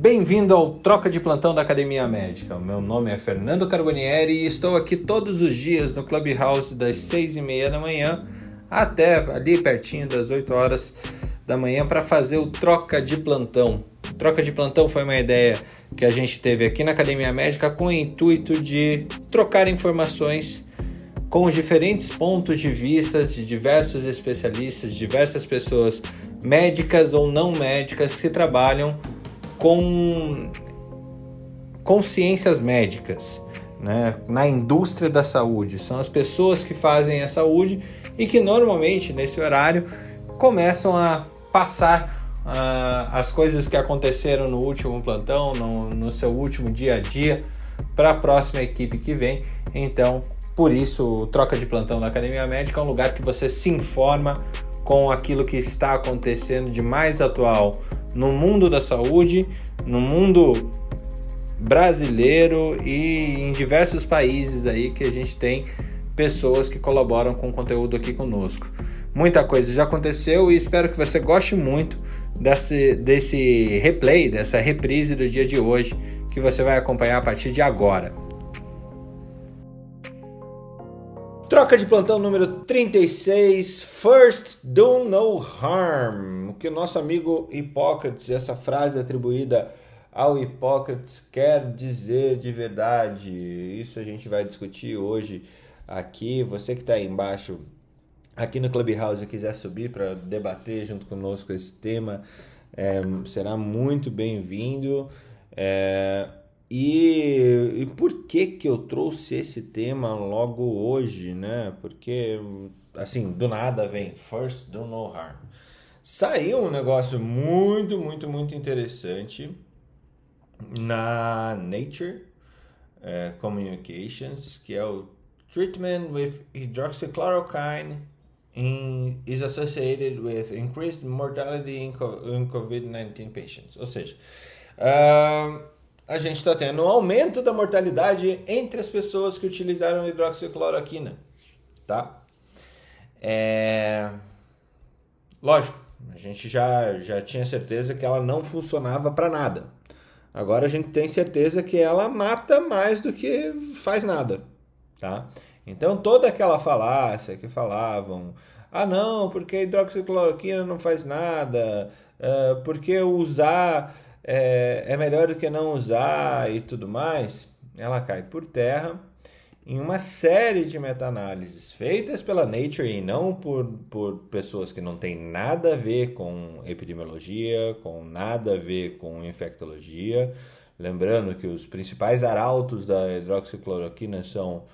Bem-vindo ao Troca de Plantão da Academia Médica. Meu nome é Fernando Carbonieri e estou aqui todos os dias no Clubhouse das seis e meia da manhã até ali pertinho das 8 horas da manhã para fazer o Troca de Plantão. Troca de Plantão foi uma ideia que a gente teve aqui na Academia Médica com o intuito de trocar informações com os diferentes pontos de vista de diversos especialistas, diversas pessoas médicas ou não médicas que trabalham com, com ciências médicas, né? na indústria da saúde. São as pessoas que fazem a saúde e que normalmente nesse horário começam a passar uh, as coisas que aconteceram no último plantão, no, no seu último dia a dia, para a próxima equipe que vem. Então, por isso, Troca de Plantão da Academia Médica é um lugar que você se informa com aquilo que está acontecendo de mais atual no mundo da saúde, no mundo brasileiro e em diversos países aí que a gente tem pessoas que colaboram com o conteúdo aqui conosco. Muita coisa já aconteceu e espero que você goste muito desse, desse replay, dessa reprise do dia de hoje que você vai acompanhar a partir de agora. Troca de plantão número 36, First Do No Harm. O que o nosso amigo Hipócrates, essa frase atribuída ao Hipócrates, quer dizer de verdade. Isso a gente vai discutir hoje aqui. Você que está aí embaixo, aqui no Clubhouse, quiser subir para debater junto conosco esse tema, é, será muito bem-vindo. É, e, e, por que que eu trouxe esse tema logo hoje, né? Porque, assim, do nada vem First Do No Harm. Saiu um negócio muito, muito, muito interessante na Nature uh, Communications, que é o Treatment with hydroxychloroquine in, is associated with increased mortality in, in COVID-19 patients. Ou seja, uh, a gente está tendo um aumento da mortalidade entre as pessoas que utilizaram hidroxicloroquina, tá? É... Lógico, a gente já, já tinha certeza que ela não funcionava para nada. Agora a gente tem certeza que ela mata mais do que faz nada, tá? Então toda aquela falácia que falavam, ah não, porque hidroxicloroquina não faz nada, porque usar é, é melhor do que não usar e tudo mais, ela cai por terra em uma série de meta-análises feitas pela Nature e não por, por pessoas que não têm nada a ver com epidemiologia, com nada a ver com infectologia. Lembrando que os principais arautos da hidroxicloroquina são,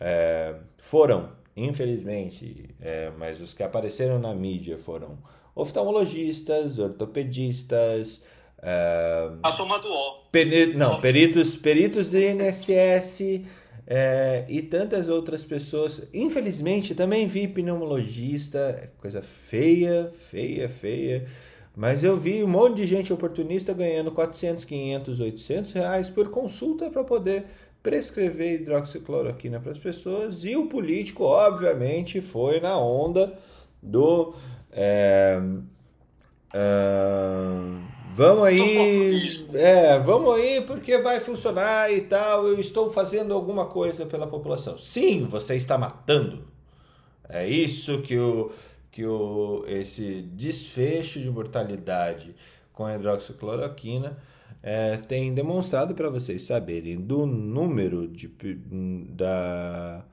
é, foram, infelizmente, é, mas os que apareceram na mídia foram oftalmologistas, ortopedistas, Uh, a toma do O. Peri não, peritos, peritos do INSS é, e tantas outras pessoas. Infelizmente, também vi pneumologista, coisa feia, feia, feia. Mas eu vi um monte de gente oportunista ganhando 400, 500, 800 reais por consulta para poder prescrever hidroxicloroquina para as pessoas. E o político, obviamente, foi na onda do. É, uh, Vamos aí, é, vamos aí porque vai funcionar e tal. Eu estou fazendo alguma coisa pela população. Sim, você está matando. É isso que o que o esse desfecho de mortalidade com a hidroxicloroquina é, tem demonstrado para vocês saberem do número de, da,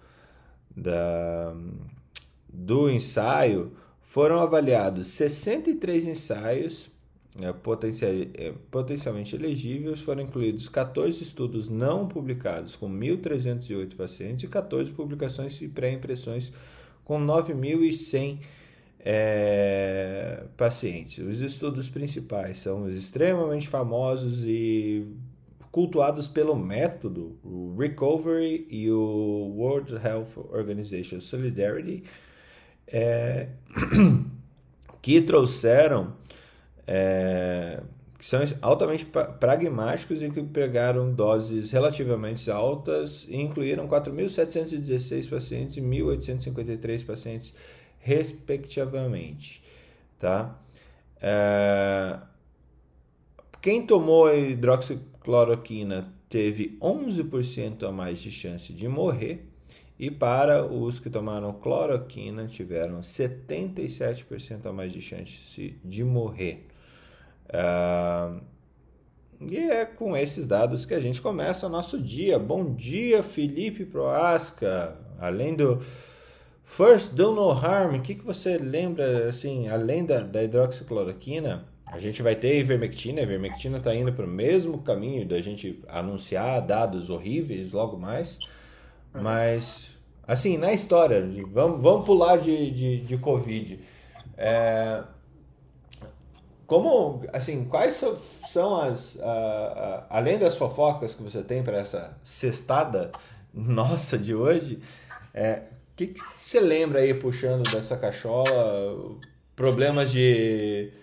da, do ensaio. Foram avaliados 63 ensaios potencialmente elegíveis, foram incluídos 14 estudos não publicados com 1.308 pacientes e 14 publicações e pré-impressões com 9.100 é, pacientes. Os estudos principais são os extremamente famosos e cultuados pelo método, o Recovery e o World Health Organization Solidarity, é, que trouxeram é, que são altamente pragmáticos e que pegaram doses relativamente altas e incluíram 4.716 pacientes e 1.853 pacientes, respectivamente. Tá? É, quem tomou hidroxicloroquina teve 11% a mais de chance de morrer e para os que tomaram cloroquina tiveram 77% a mais de chance de morrer. Uh, e é com esses dados que a gente começa o nosso dia. Bom dia, Felipe Proasca. Além do First Do No Harm, o que, que você lembra, assim, além da, da hidroxicloroquina? A gente vai ter ivermectina, a ivermectina está indo para o mesmo caminho da gente anunciar dados horríveis logo mais. Mas, assim, na história, vamos, vamos pular de, de, de Covid. É, como, assim, quais são as, uh, uh, além das fofocas que você tem para essa cestada nossa de hoje, é, o que, que você lembra aí puxando dessa cachola? Problemas de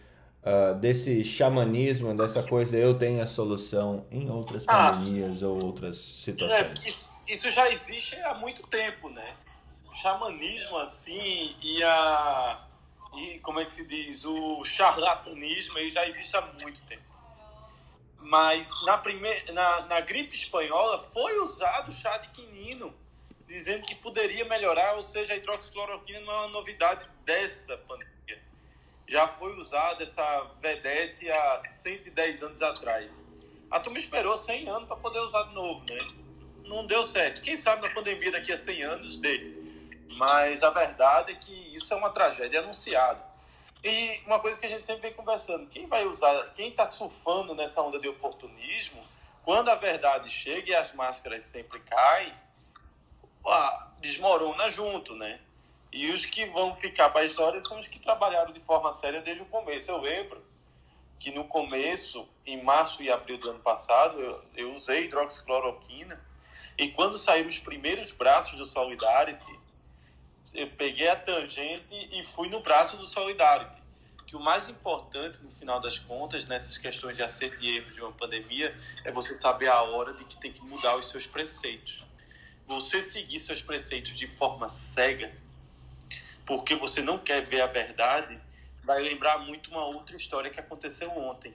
uh, desse xamanismo, dessa coisa, eu tenho a solução em outras ah, pandemias ou outras situações? É, isso, isso, já existe há muito tempo, né? O xamanismo, assim, e a. E, como é que se diz? O charlatanismo aí já existe há muito tempo. Mas na, primeira, na, na gripe espanhola foi usado chá de quinino, dizendo que poderia melhorar, ou seja, a hidroxicloroquina não é uma novidade dessa pandemia já foi usada essa vedete há 110 anos atrás. A turma esperou 100 anos para poder usar de novo, né? Não deu certo. Quem sabe na pandemia daqui a 100 anos dê. Mas a verdade é que isso é uma tragédia anunciada. E uma coisa que a gente sempre vem conversando, quem vai usar, quem está surfando nessa onda de oportunismo, quando a verdade chega e as máscaras sempre caem, desmorona junto, né? E os que vão ficar para a história são os que trabalharam de forma séria desde o começo. Eu lembro que no começo, em março e abril do ano passado, eu, eu usei hidroxicloroquina. E quando saíram os primeiros braços do Solidarity, eu peguei a tangente e fui no braço do Solidarity. Que o mais importante, no final das contas, nessas questões de acerto e erro de uma pandemia, é você saber a hora de que tem que mudar os seus preceitos. Você seguir seus preceitos de forma cega porque você não quer ver a verdade, vai lembrar muito uma outra história que aconteceu ontem,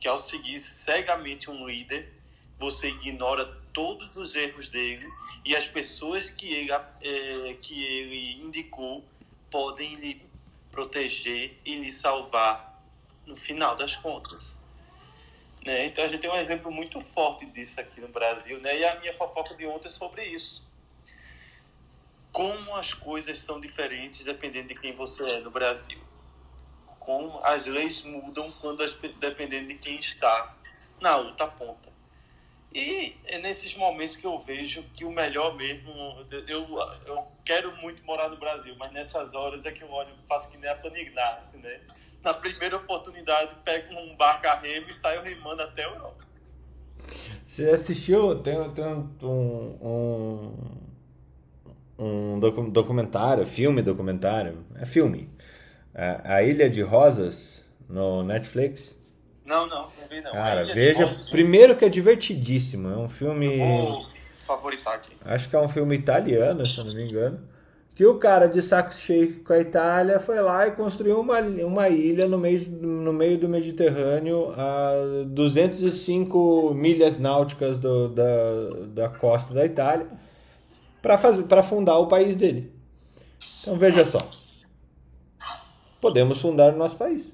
que ao seguir cegamente um líder, você ignora todos os erros dele e as pessoas que ele, é, que ele indicou podem lhe proteger e lhe salvar no final das contas. Né? Então a gente tem um exemplo muito forte disso aqui no Brasil, né? E a minha fofoca de ontem é sobre isso como as coisas são diferentes dependendo de quem você é no Brasil. Como as leis mudam quando as, dependendo de quem está na outra ponta. E é nesses momentos que eu vejo que o melhor mesmo, eu, eu quero muito morar no Brasil, mas nessas horas é que eu olho, faço que nem a Panignace, né? Na primeira oportunidade, pego um barco a remo e saio remando até a Europa. Você assistiu, tem, tem um, um um documentário, filme documentário, é filme. A, a Ilha de Rosas no Netflix. Não, não, não vi não. Cara, veja, primeiro que é divertidíssimo, é um filme... Vou favoritar aqui. Acho que é um filme italiano, se eu não me engano. Que o cara de saco cheio com a Itália foi lá e construiu uma, uma ilha no meio, no meio do Mediterrâneo a 205 milhas náuticas do, da, da costa da Itália para fundar o país dele. Então veja só. Podemos fundar o nosso país.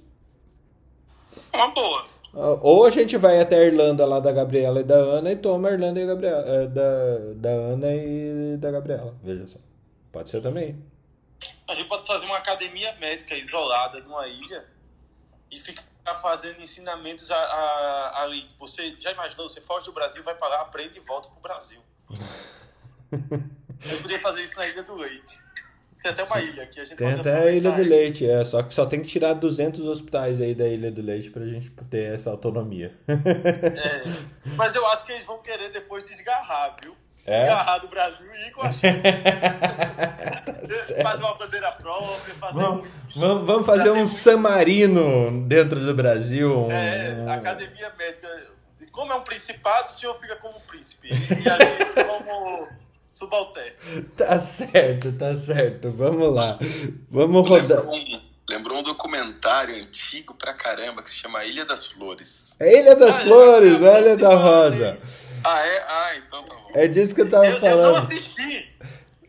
Uma boa. Ah, ou a gente vai até a Irlanda lá da Gabriela e da Ana e toma a Irlanda e Gabriela, eh, da, da Ana e da Gabriela. Veja só. Pode ser também. A gente pode fazer uma academia médica isolada numa ilha e ficar fazendo ensinamentos ali. Você já imaginou? Você foge do Brasil, vai para lá, aprende e volta pro Brasil. Eu podia fazer isso na Ilha do Leite. Tem até uma ilha aqui. A gente tem até a Ilha do Leite, é. Só que só tem que tirar 200 hospitais aí da Ilha do Leite pra gente ter essa autonomia. É, mas eu acho que eles vão querer depois desgarrar, viu? É? Desgarrar do Brasil e ir com a China. fazer uma bandeira própria, fazer vamos, vamos, vamos fazer um San Marino dentro do Brasil. Um... É, academia médica. Como é um principado, o senhor fica como príncipe. E a gente como subalterno. Tá certo, tá certo. Vamos lá. Vamos rodar. lembrou um documentário antigo pra caramba que se chama Ilha das Flores. É Ilha das ah, Flores, é, Ilha da Rosa. Ah, é? Ah, então tá bom. É disso que eu tava eu, falando. Eu não assisti.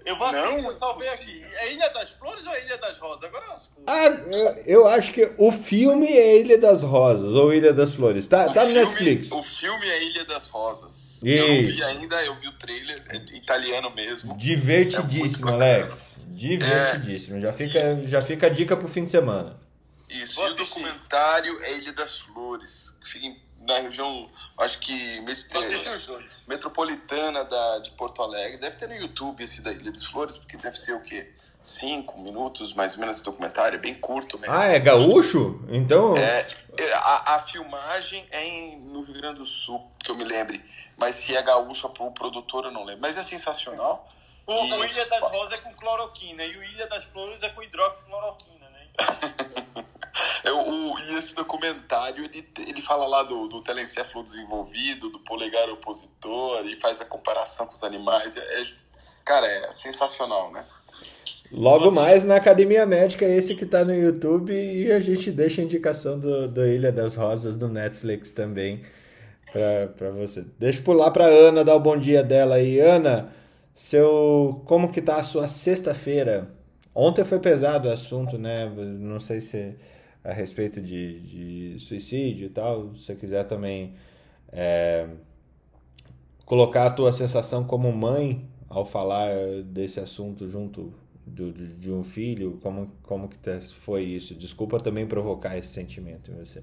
Eu vou não, eu salvei aqui. É Ilha das Flores ou é Ilha das Rosas? Agora eu Ah, eu, eu acho que o filme é Ilha das Rosas ou Ilha das Flores. Tá, tá no filme, Netflix. O filme é Ilha das Rosas. Isso. Eu não vi ainda, eu vi o trailer, é italiano mesmo. Divertidíssimo, é Alex. Divertidíssimo. É... Já, fica, já fica a dica pro fim de semana. Isso, e o documentário é Ilha das Flores, que fica em na região, acho que metropolitana da, de Porto Alegre. Deve ter no YouTube esse da Ilha das Flores, porque deve ser o quê? Cinco minutos, mais ou menos, esse documentário, é bem curto mesmo. Ah, é gaúcho? Então. É, é, a, a filmagem é em, no Rio Grande do Sul, que eu me lembre. Mas se é gaúcho o produtor, eu não lembro. Mas é sensacional. O, e... o Ilha das Rosas é com cloroquina e o Ilha das Flores é com hidroxicloroquina, né? É, o, e esse documentário, ele, ele fala lá do, do telencéfalo desenvolvido, do polegar opositor, e faz a comparação com os animais. É, é cara, é sensacional, né? Logo mais na Academia Médica, esse que tá no YouTube, e a gente deixa a indicação do, do Ilha das Rosas do Netflix também para você. Deixa eu pular para Ana, dar o bom dia dela aí. Ana, seu, como que tá a sua sexta-feira? Ontem foi pesado o assunto, né? Não sei se a respeito de, de suicídio e tal, se você quiser também é, colocar a tua sensação como mãe ao falar desse assunto junto de, de, de um filho, como, como que foi isso? Desculpa também provocar esse sentimento em você.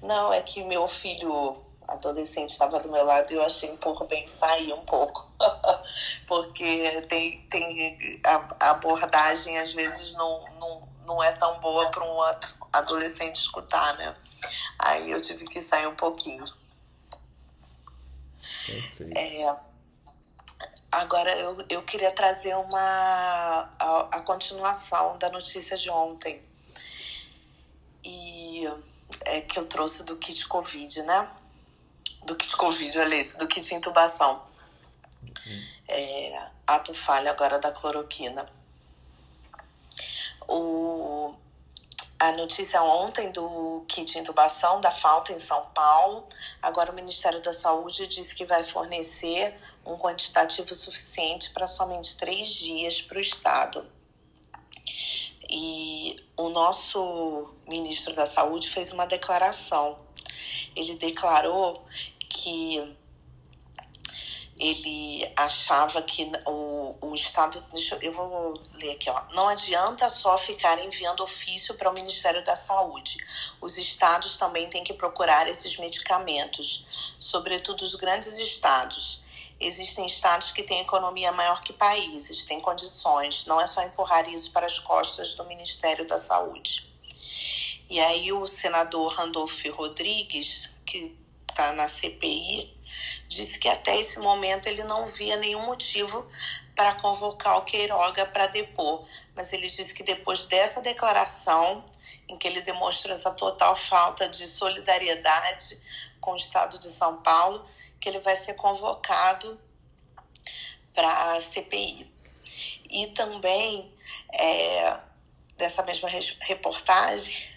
Não, é que meu filho adolescente estava do meu lado e eu achei um pouco bem sair um pouco. Porque tem, tem a, a, abordagem às vezes não, não, não é tão boa para um adolescente escutar, né? Aí eu tive que sair um pouquinho. Perfeito. É, agora eu, eu queria trazer uma a, a continuação da notícia de ontem. E é que eu trouxe do kit Covid, né? Do kit Covid, olha isso, do kit intubação. Uhum. É, ato falha agora da cloroquina. O, a notícia ontem do kit de intubação da falta em São Paulo. Agora o Ministério da Saúde disse que vai fornecer um quantitativo suficiente para somente três dias para o Estado. E o nosso ministro da Saúde fez uma declaração. Ele declarou que ele achava que o, o Estado. Deixa, eu vou ler aqui, ó. Não adianta só ficar enviando ofício para o Ministério da Saúde. Os estados também têm que procurar esses medicamentos, sobretudo os grandes estados. Existem estados que têm economia maior que países, têm condições. Não é só empurrar isso para as costas do Ministério da Saúde. E aí o senador Randolph Rodrigues, que está na CPI, disse que até esse momento ele não via nenhum motivo para convocar o Queiroga para depor, mas ele disse que depois dessa declaração, em que ele demonstra essa total falta de solidariedade com o Estado de São Paulo, que ele vai ser convocado para a CPI. E também, é, dessa mesma reportagem,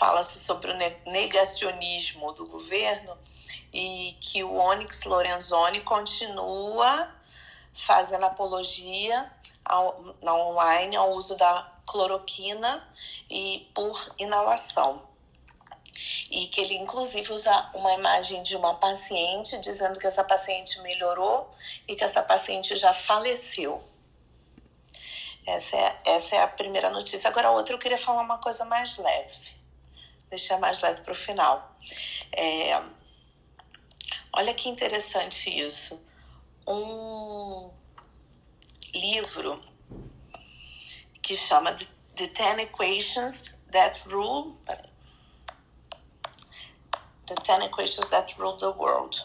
fala-se sobre o negacionismo do governo e que o Onyx Lorenzoni continua fazendo apologia ao, na online ao uso da cloroquina e por inalação. E que ele, inclusive, usa uma imagem de uma paciente dizendo que essa paciente melhorou e que essa paciente já faleceu. Essa é, essa é a primeira notícia. Agora, a outra eu queria falar uma coisa mais leve. Deixar mais leve para o final. É, Olha que interessante isso. Um livro que chama The Ten Equations That Rule The Ten Equations That Rule the World.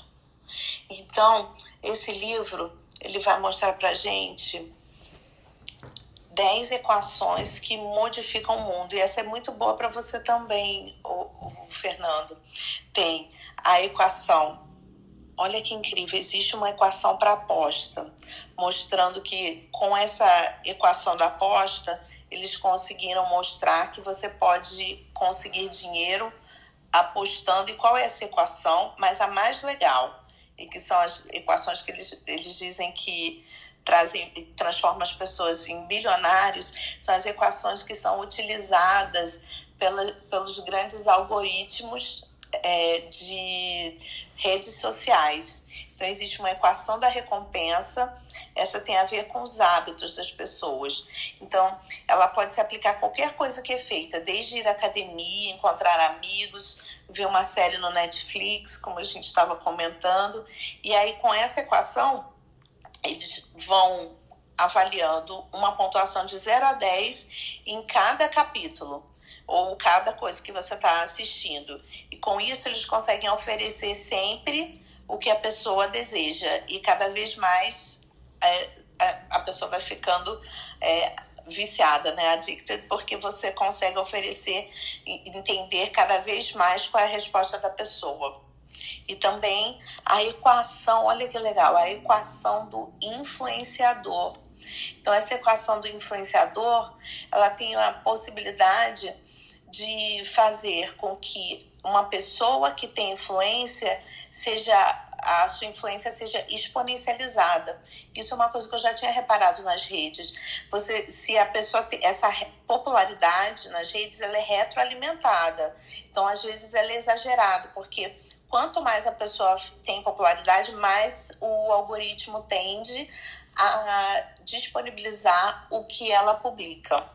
Então, esse livro ele vai mostrar para gente 10 equações que modificam o mundo. E essa é muito boa para você também, o, o Fernando. Tem a equação Olha que incrível, existe uma equação para aposta, mostrando que com essa equação da aposta eles conseguiram mostrar que você pode conseguir dinheiro apostando. E qual é essa equação? Mas a mais legal, e que são as equações que eles, eles dizem que trazem, transformam as pessoas em bilionários, são as equações que são utilizadas pela, pelos grandes algoritmos é, de redes sociais. Então, existe uma equação da recompensa, essa tem a ver com os hábitos das pessoas. Então, ela pode se aplicar a qualquer coisa que é feita, desde ir à academia, encontrar amigos, ver uma série no Netflix, como a gente estava comentando. E aí, com essa equação, eles vão avaliando uma pontuação de 0 a 10 em cada capítulo ou cada coisa que você está assistindo. E com isso eles conseguem oferecer sempre o que a pessoa deseja e cada vez mais é, a, a pessoa vai ficando é, viciada, né, addicted, porque você consegue oferecer entender cada vez mais qual é a resposta da pessoa. E também a equação, olha que legal, a equação do influenciador. Então essa equação do influenciador, ela tem a possibilidade de fazer com que uma pessoa que tem influência seja a sua influência seja exponencializada. Isso é uma coisa que eu já tinha reparado nas redes. Você, se a pessoa tem essa popularidade nas redes, ela é retroalimentada. Então, às vezes, ela é exagerada, porque quanto mais a pessoa tem popularidade, mais o algoritmo tende a disponibilizar o que ela publica.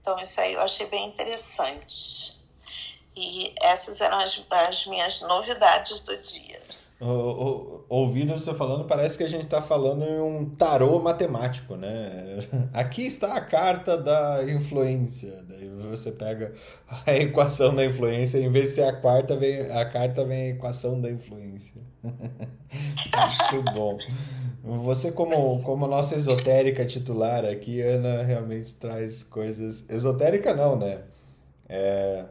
Então, isso aí eu achei bem interessante. E essas eram as, as minhas novidades do dia. Ouvindo você falando, parece que a gente está falando em um tarô matemático, né? Aqui está a carta da influência. Daí você pega a equação da influência, em vez de ser a quarta, vem, a carta vem a equação da influência. Muito bom. Você, como, como nossa esotérica titular aqui, Ana, realmente traz coisas. Esotérica não, né? É,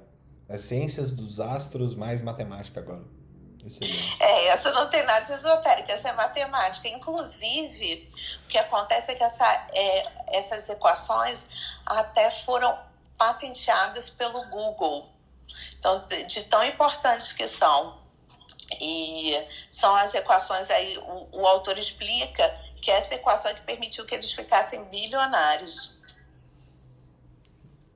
as ciências dos astros mais matemática agora. Excelente. É, essa não tem nada de esotérica, essa é matemática. Inclusive, o que acontece é que essa, é, essas equações até foram patenteadas pelo Google. Então, de tão importantes que são. E são as equações aí, o, o autor explica que essa equação é que permitiu que eles ficassem bilionários.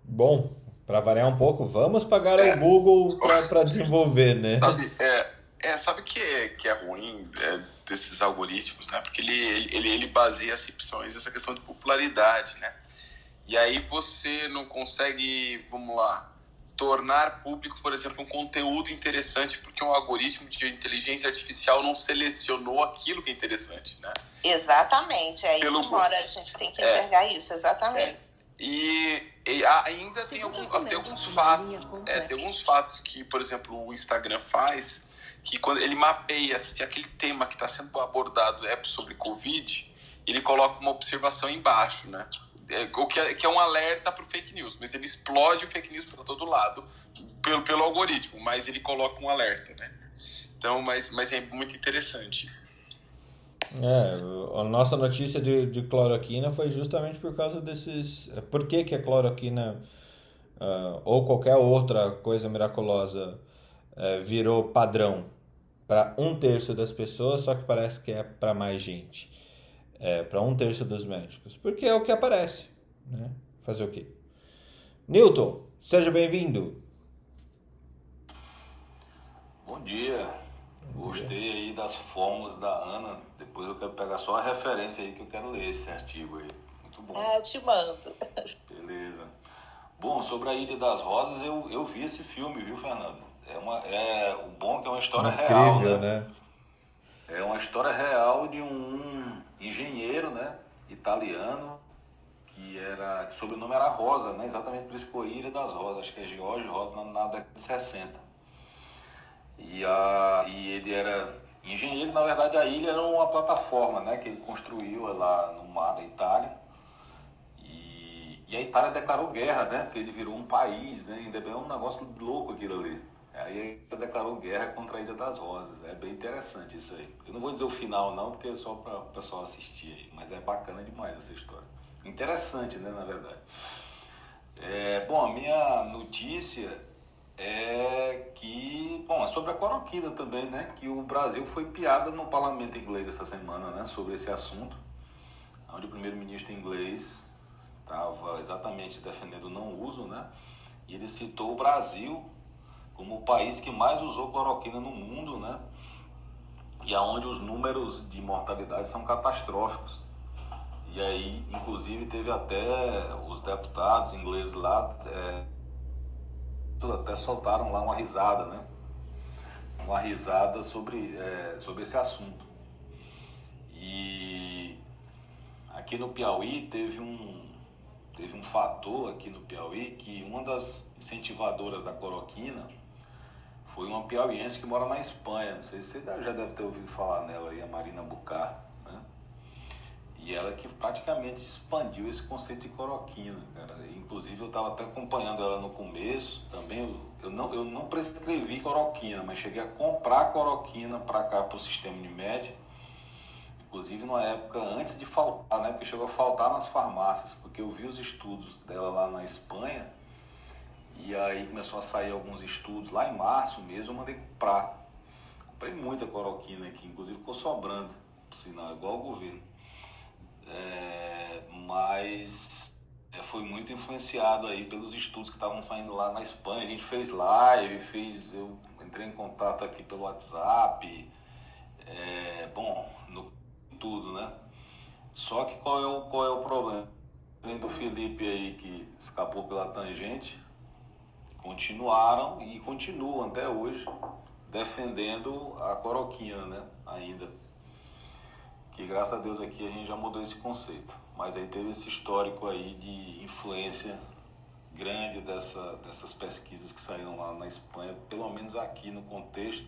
Bom, para variar um pouco, vamos pagar é. ao Google para desenvolver, né? Sabe, é, é, sabe que, é, que é ruim é, desses algoritmos, né? Porque ele, ele, ele baseia as opções nessa questão de popularidade, né? E aí você não consegue, vamos lá, tornar público, por exemplo, um conteúdo interessante porque um algoritmo de inteligência artificial não selecionou aquilo que é interessante, né? Exatamente, é aí Pelo que mora, a gente tem que enxergar é. isso, exatamente. É. E, e, ainda tem, algum, tem alguns fatos, é, tem alguns fatos que, por exemplo, o Instagram faz, que quando ele mapeia se aquele tema que está sendo abordado é sobre Covid, ele coloca uma observação embaixo, né? é, o que é, que é um alerta para o fake news, mas ele explode o fake news para todo lado pelo, pelo algoritmo, mas ele coloca um alerta, né? Então, mas, mas é muito interessante isso. É, a nossa notícia de, de cloroquina foi justamente por causa desses. É, por que, que a cloroquina uh, ou qualquer outra coisa miraculosa uh, virou padrão para um terço das pessoas, só que parece que é para mais gente é, para um terço dos médicos, porque é o que aparece. Né? Fazer o quê? Newton, seja bem-vindo. Bom dia. Gostei aí das fórmulas da Ana. Depois eu quero pegar só a referência aí que eu quero ler esse artigo aí. Muito bom. Ah, te mando. Beleza. Bom, sobre a Ilha das Rosas, eu, eu vi esse filme, viu, Fernando? É, uma, é o bom é que é uma história Incrível, real. Né? né? É uma história real de um engenheiro, né, italiano, que era, que sobrenome era Rosa, né, exatamente por isso que foi Ilha das Rosas, acho que é Jorge Rosa na, na década de 60. E, a, e ele era engenheiro, na verdade a ilha era uma plataforma, né, que ele construiu lá no mar da Itália. E, e a Itália declarou guerra, né, porque ele virou um país, né, ainda é um negócio louco aquilo ali. Ele declarou guerra contra a Ilha das Rosas. É bem interessante isso aí. Eu não vou dizer o final não, porque é só para o pessoal assistir aí, mas é bacana demais essa história. Interessante, né, na verdade. É, bom, a minha notícia é que, bom, é sobre a cloroquina também, né? Que o Brasil foi piada no parlamento inglês essa semana, né? Sobre esse assunto, onde o primeiro-ministro inglês estava exatamente defendendo o não uso, né? E ele citou o Brasil como o país que mais usou cloroquina no mundo, né? E aonde os números de mortalidade são catastróficos. E aí, inclusive, teve até os deputados ingleses lá, é, até soltaram lá uma risada, né? Uma risada sobre, é, sobre esse assunto. E aqui no Piauí teve um, teve um fator aqui no Piauí que uma das incentivadoras da cloroquina foi uma piauiense que mora na Espanha. Não sei se você já deve ter ouvido falar nela aí, a Marina Bucar. Né? E ela que praticamente expandiu esse conceito de cloroquina, cara. Inclusive eu estava até acompanhando ela no começo também. Eu não, eu não prescrevi cloroquina, mas cheguei a comprar cloroquina para cá para o sistema de média inclusive numa época antes de faltar, né? Porque chegou a faltar nas farmácias, porque eu vi os estudos dela lá na Espanha e aí começou a sair alguns estudos lá em março mesmo, eu mandei comprar. Comprei muita cloroquina aqui, inclusive ficou sobrando, sinal, igual o governo. É, mas é, foi muito influenciado aí pelos estudos que estavam saindo lá na Espanha. A gente fez live, fez, eu entrei em contato aqui pelo WhatsApp. É, bom, no tudo, né? Só que qual é o, qual é o problema? Além do Felipe aí que escapou pela tangente, continuaram e continuam até hoje defendendo a cloroquina, né? Ainda. Que graças a Deus aqui a gente já mudou esse conceito. Mas aí teve esse histórico aí de influência grande dessa, dessas pesquisas que saíram lá na Espanha, pelo menos aqui no contexto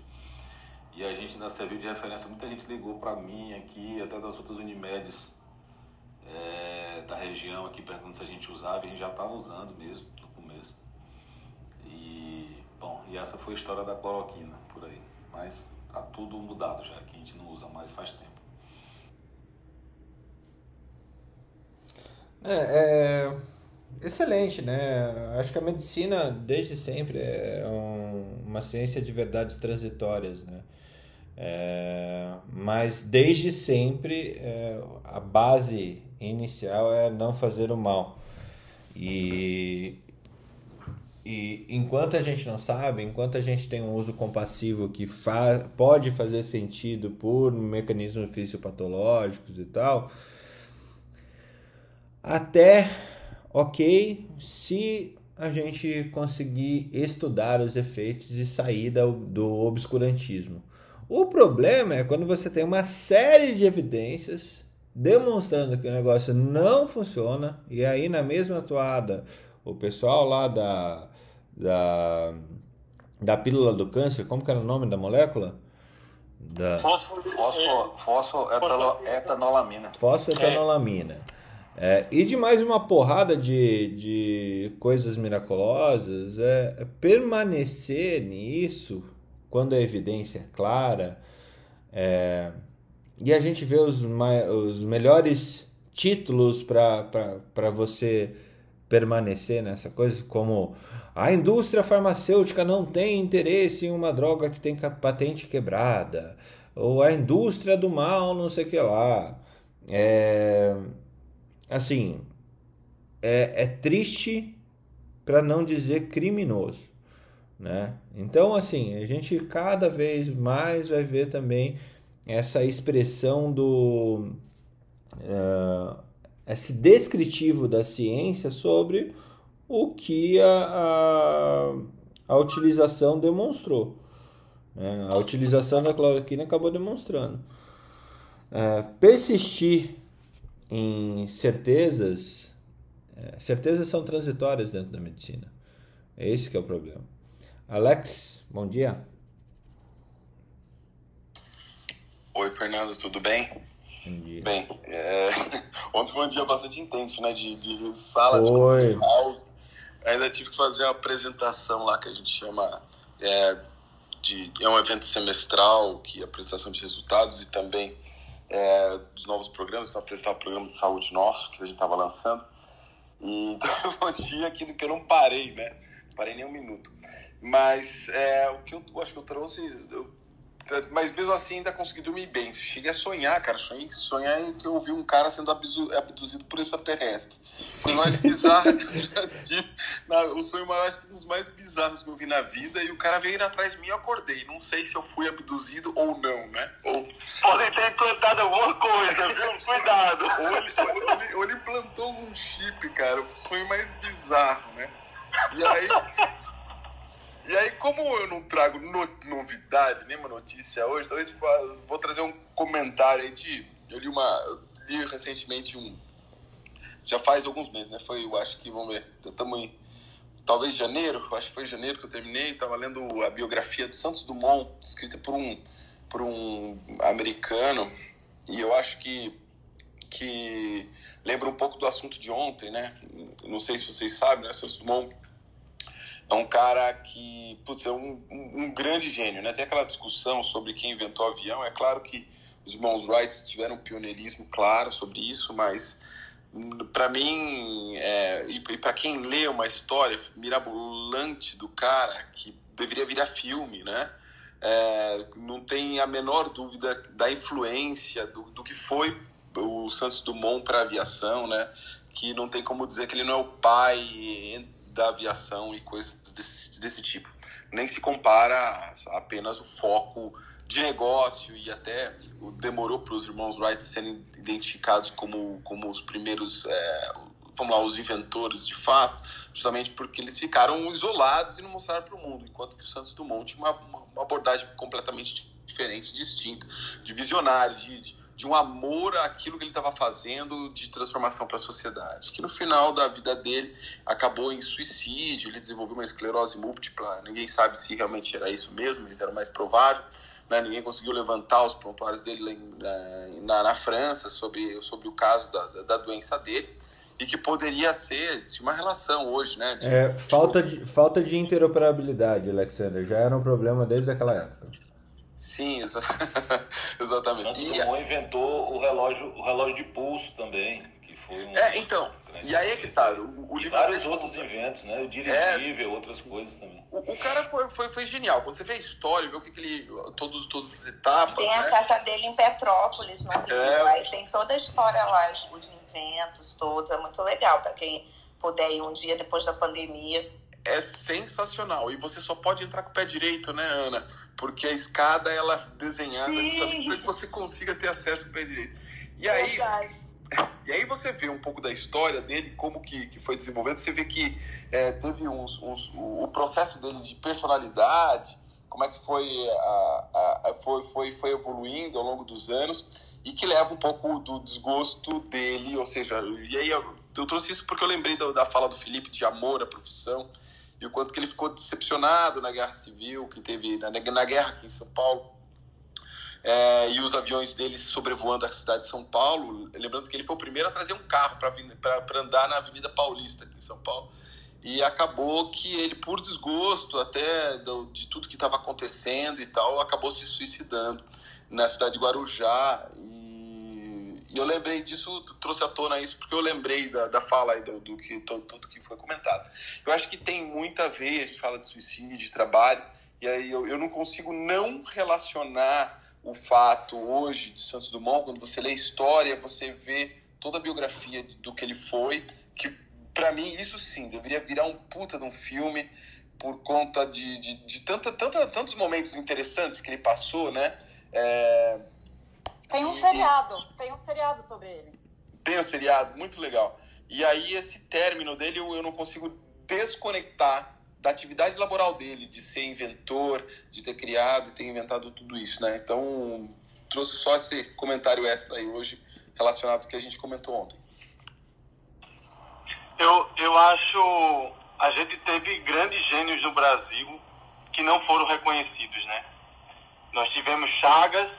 e a gente ainda serviu de referência. Muita gente ligou para mim aqui, até das outras Unimedes é, da região aqui, perguntando se a gente usava. E a gente já estava usando mesmo. E, bom, e essa foi a história da cloroquina por aí. Mas tá tudo mudado já, que a gente não usa mais faz tempo. É, é, excelente, né? Acho que a medicina desde sempre é um, uma ciência de verdades transitórias, né? É, mas desde sempre é, a base inicial é não fazer o mal. E, e enquanto a gente não sabe, enquanto a gente tem um uso compassivo que fa pode fazer sentido por mecanismos fisiopatológicos e tal, até ok se a gente conseguir estudar os efeitos e sair do, obscurantismo. O problema é quando você tem uma série de evidências demonstrando que o negócio não funciona, e aí na mesma toada, o pessoal lá da, da, da pílula do câncer, como que era o nome da molécula? Da... Fosfoetanolamina. Fosfoetanolamina. É, e de mais uma porrada de, de coisas miraculosas, é, é permanecer nisso quando a evidência é clara, é, e a gente vê os, os melhores títulos para você permanecer nessa coisa, como a indústria farmacêutica não tem interesse em uma droga que tem patente quebrada, ou a indústria do mal, não sei o que lá. É, assim, é, é triste para não dizer criminoso. Né? Então, assim, a gente cada vez mais vai ver também essa expressão do. Uh, esse descritivo da ciência sobre o que a, a, a utilização demonstrou. Né? A utilização da cloroquina acabou demonstrando. Uh, persistir em certezas, uh, certezas são transitórias dentro da medicina. É esse que é o problema. Alex, bom dia. Oi, Fernando, tudo bem? Dia. Bem, é... ontem foi um dia bastante intenso, né? De, de sala, foi. de house. Ainda tive que fazer uma apresentação lá que a gente chama é, de é um evento semestral que é apresentação de resultados e também é, dos novos programas. Então, apresentar o programa de saúde nosso que a gente estava lançando. E, então foi um dia que, que eu não parei, né? Parei nem um minuto. Mas é, o que eu, eu acho que eu trouxe, eu mas mesmo assim ainda consegui dormir bem. Cheguei a sonhar, cara. Sonhei, sonhar em que eu vi um cara sendo abduzido por extraterrestre. Coisa mais bizarra que eu já tive. o sonho mais, um dos mais bizarros que eu vi na vida. E o cara veio ir atrás de mim e eu acordei. Não sei se eu fui abduzido ou não, né? Ou... Pode ter implantado alguma coisa, viu? Cuidado. Ou ele, ou, ele, ou ele plantou algum chip, cara. O sonho mais bizarro, né? E aí. E aí, como eu não trago no, novidade, nenhuma notícia hoje, talvez vou trazer um comentário aí de. Eu li uma. Eu li recentemente um. Já faz alguns meses, né? Foi, eu acho que, vamos ver, estamos em. Talvez janeiro, acho que foi janeiro que eu terminei, estava lendo a biografia do Santos Dumont, escrita por um, por um americano, e eu acho que, que lembra um pouco do assunto de ontem, né? Não sei se vocês sabem, né? Santos Dumont é um cara que, putz, é um, um, um, grande gênio, né? Tem aquela discussão sobre quem inventou o avião. É claro que os irmãos Wright tiveram um pioneirismo claro sobre isso, mas para mim é, e, e para quem lê uma história mirabolante do cara que deveria virar filme, né? É, não tem a menor dúvida da influência do, do que foi o Santos Dumont para a aviação, né? Que não tem como dizer que ele não é o pai da aviação e coisas desse, desse tipo. Nem se compara apenas o foco de negócio e até demorou para os irmãos Wright serem identificados como, como os primeiros, é, vamos lá, os inventores de fato, justamente porque eles ficaram isolados e não mostraram para o mundo, enquanto que o Santos Dumont tinha uma, uma abordagem completamente diferente, distinta, de visionário, de, de de um amor àquilo que ele estava fazendo de transformação para a sociedade, que no final da vida dele acabou em suicídio, ele desenvolveu uma esclerose múltipla, ninguém sabe se realmente era isso mesmo, mas era mais provável, né? ninguém conseguiu levantar os prontuários dele na, na França sobre, sobre o caso da, da doença dele, e que poderia ser uma relação hoje, né? De, é, falta, de, falta de interoperabilidade, Alexander, já era um problema desde aquela época. Sim, exa exatamente. Santos Dumont e... inventou o relógio, o relógio de pulso também, que foi um... É, então, e aí é que tá. O, o livro vários outros inventos, né? O dirigível, é, outras coisas também. O, o, cara foi, foi, foi genial. Quando você vê a história, vê o que, que ele. Todos, todas as etapas. Tem a né? casa dele em Petrópolis, no Rio. É... Aí tem toda a história lá, os inventos todos. É muito legal para quem puder ir um dia depois da pandemia é sensacional. E você só pode entrar com o pé direito, né, Ana? Porque a escada ela é desenhada para que você consiga ter acesso com o pé direito. E aí, e aí você vê um pouco da história dele, como que, que foi desenvolvendo. Você vê que é, teve uns, uns, o processo dele de personalidade, como é que foi, a, a, foi, foi, foi evoluindo ao longo dos anos e que leva um pouco do desgosto dele, ou seja, e aí eu, eu trouxe isso porque eu lembrei da, da fala do Felipe de amor à profissão, e o quanto que ele ficou decepcionado na guerra civil que teve na, na guerra aqui em São Paulo. É, e os aviões dele sobrevoando a cidade de São Paulo. Lembrando que ele foi o primeiro a trazer um carro para andar na Avenida Paulista aqui em São Paulo. E acabou que ele por desgosto até do, de tudo que estava acontecendo e tal acabou se suicidando na cidade de Guarujá. E e eu lembrei disso, trouxe à tona isso, porque eu lembrei da, da fala aí do, do que todo, tudo que foi comentado. Eu acho que tem muito a ver, a gente fala de suicídio, de trabalho, e aí eu, eu não consigo não relacionar o fato hoje de Santos Dumont, quando você lê a história, você vê toda a biografia do que ele foi, que para mim isso sim deveria virar um puta de um filme por conta de, de, de tanta, tanta, tantos momentos interessantes que ele passou, né? É, tem um seriado, tem um seriado sobre ele. Tem um seriado, muito legal. E aí esse término dele eu, eu não consigo desconectar da atividade laboral dele, de ser inventor, de ter criado e ter inventado tudo isso, né? Então, trouxe só esse comentário extra aí hoje relacionado ao que a gente comentou ontem. Eu, eu acho a gente teve grandes gênios no Brasil que não foram reconhecidos, né? Nós tivemos Chagas,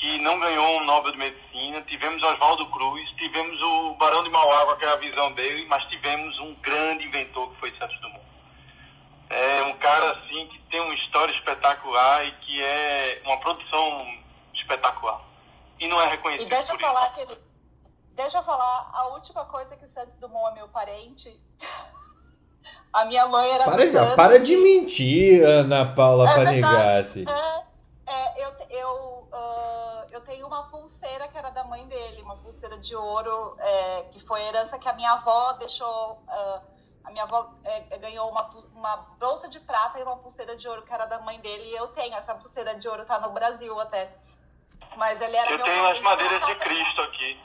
que não ganhou um Nobel de Medicina, tivemos Oswaldo Cruz, tivemos o Barão de Mauá com aquela visão dele, mas tivemos um grande inventor que foi Santos Dumont. É um cara assim que tem uma história espetacular e que é uma produção espetacular. E não é reconhecido. E deixa eu falar que ele, deixa eu falar, a última coisa que Santos Dumont é meu parente. a minha mãe era para, já, para de mentir, Ana Paula é Panigassi. É, é, eu, eu, uh, eu tenho uma pulseira que era da mãe dele, uma pulseira de ouro, é, que foi herança que a minha avó deixou. Uh, a minha avó é, ganhou uma, uma bolsa de prata e uma pulseira de ouro que era da mãe dele. E eu tenho essa pulseira de ouro, tá no Brasil até. Mas ele era Eu tenho as madeiras de Cristo aqui.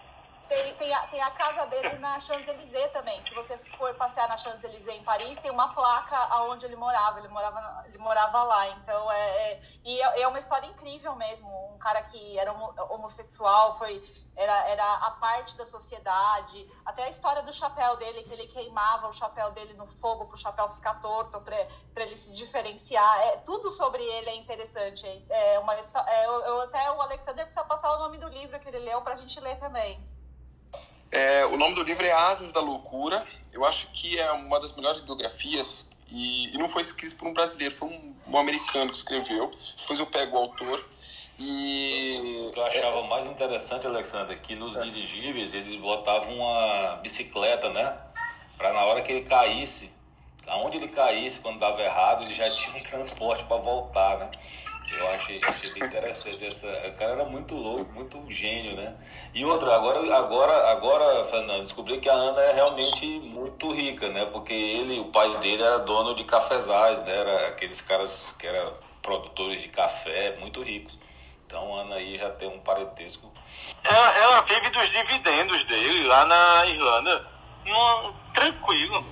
Tem, tem, tem a casa dele na Champs-Élysées também. Se você for passear na Champs-Élysées em Paris, tem uma placa aonde ele morava. Ele morava, ele morava lá. Então, é, é, e é, é uma história incrível mesmo. Um cara que era homossexual, foi era, era a parte da sociedade, até a história do chapéu dele, que ele queimava o chapéu dele no fogo para o chapéu ficar torto, para ele se diferenciar. É, tudo sobre ele é interessante. É uma, é, eu, eu, até o Alexander precisa passar o nome do livro que ele leu para a gente ler também. É, o nome do livro é Asas da Loucura. Eu acho que é uma das melhores biografias e, e não foi escrito por um brasileiro, foi um, um americano que escreveu. Depois eu pego o autor. E o que eu achava mais interessante, Alexandre, é que nos dirigíveis eles botavam uma bicicleta, né? Para na hora que ele caísse, aonde ele caísse, quando dava errado, ele já tinha um transporte para voltar, né? Eu achei, achei bem interessante essa. O cara era muito louco, muito gênio, né? E outra, agora, agora, agora, Fernando, descobri que a Ana é realmente muito rica, né? Porque ele, o pai dele era dono de cafezais, né? Era aqueles caras que eram produtores de café, muito ricos. Então a Ana aí já tem um parentesco. Ela, ela vive dos dividendos dele lá na Irlanda. tranquilo.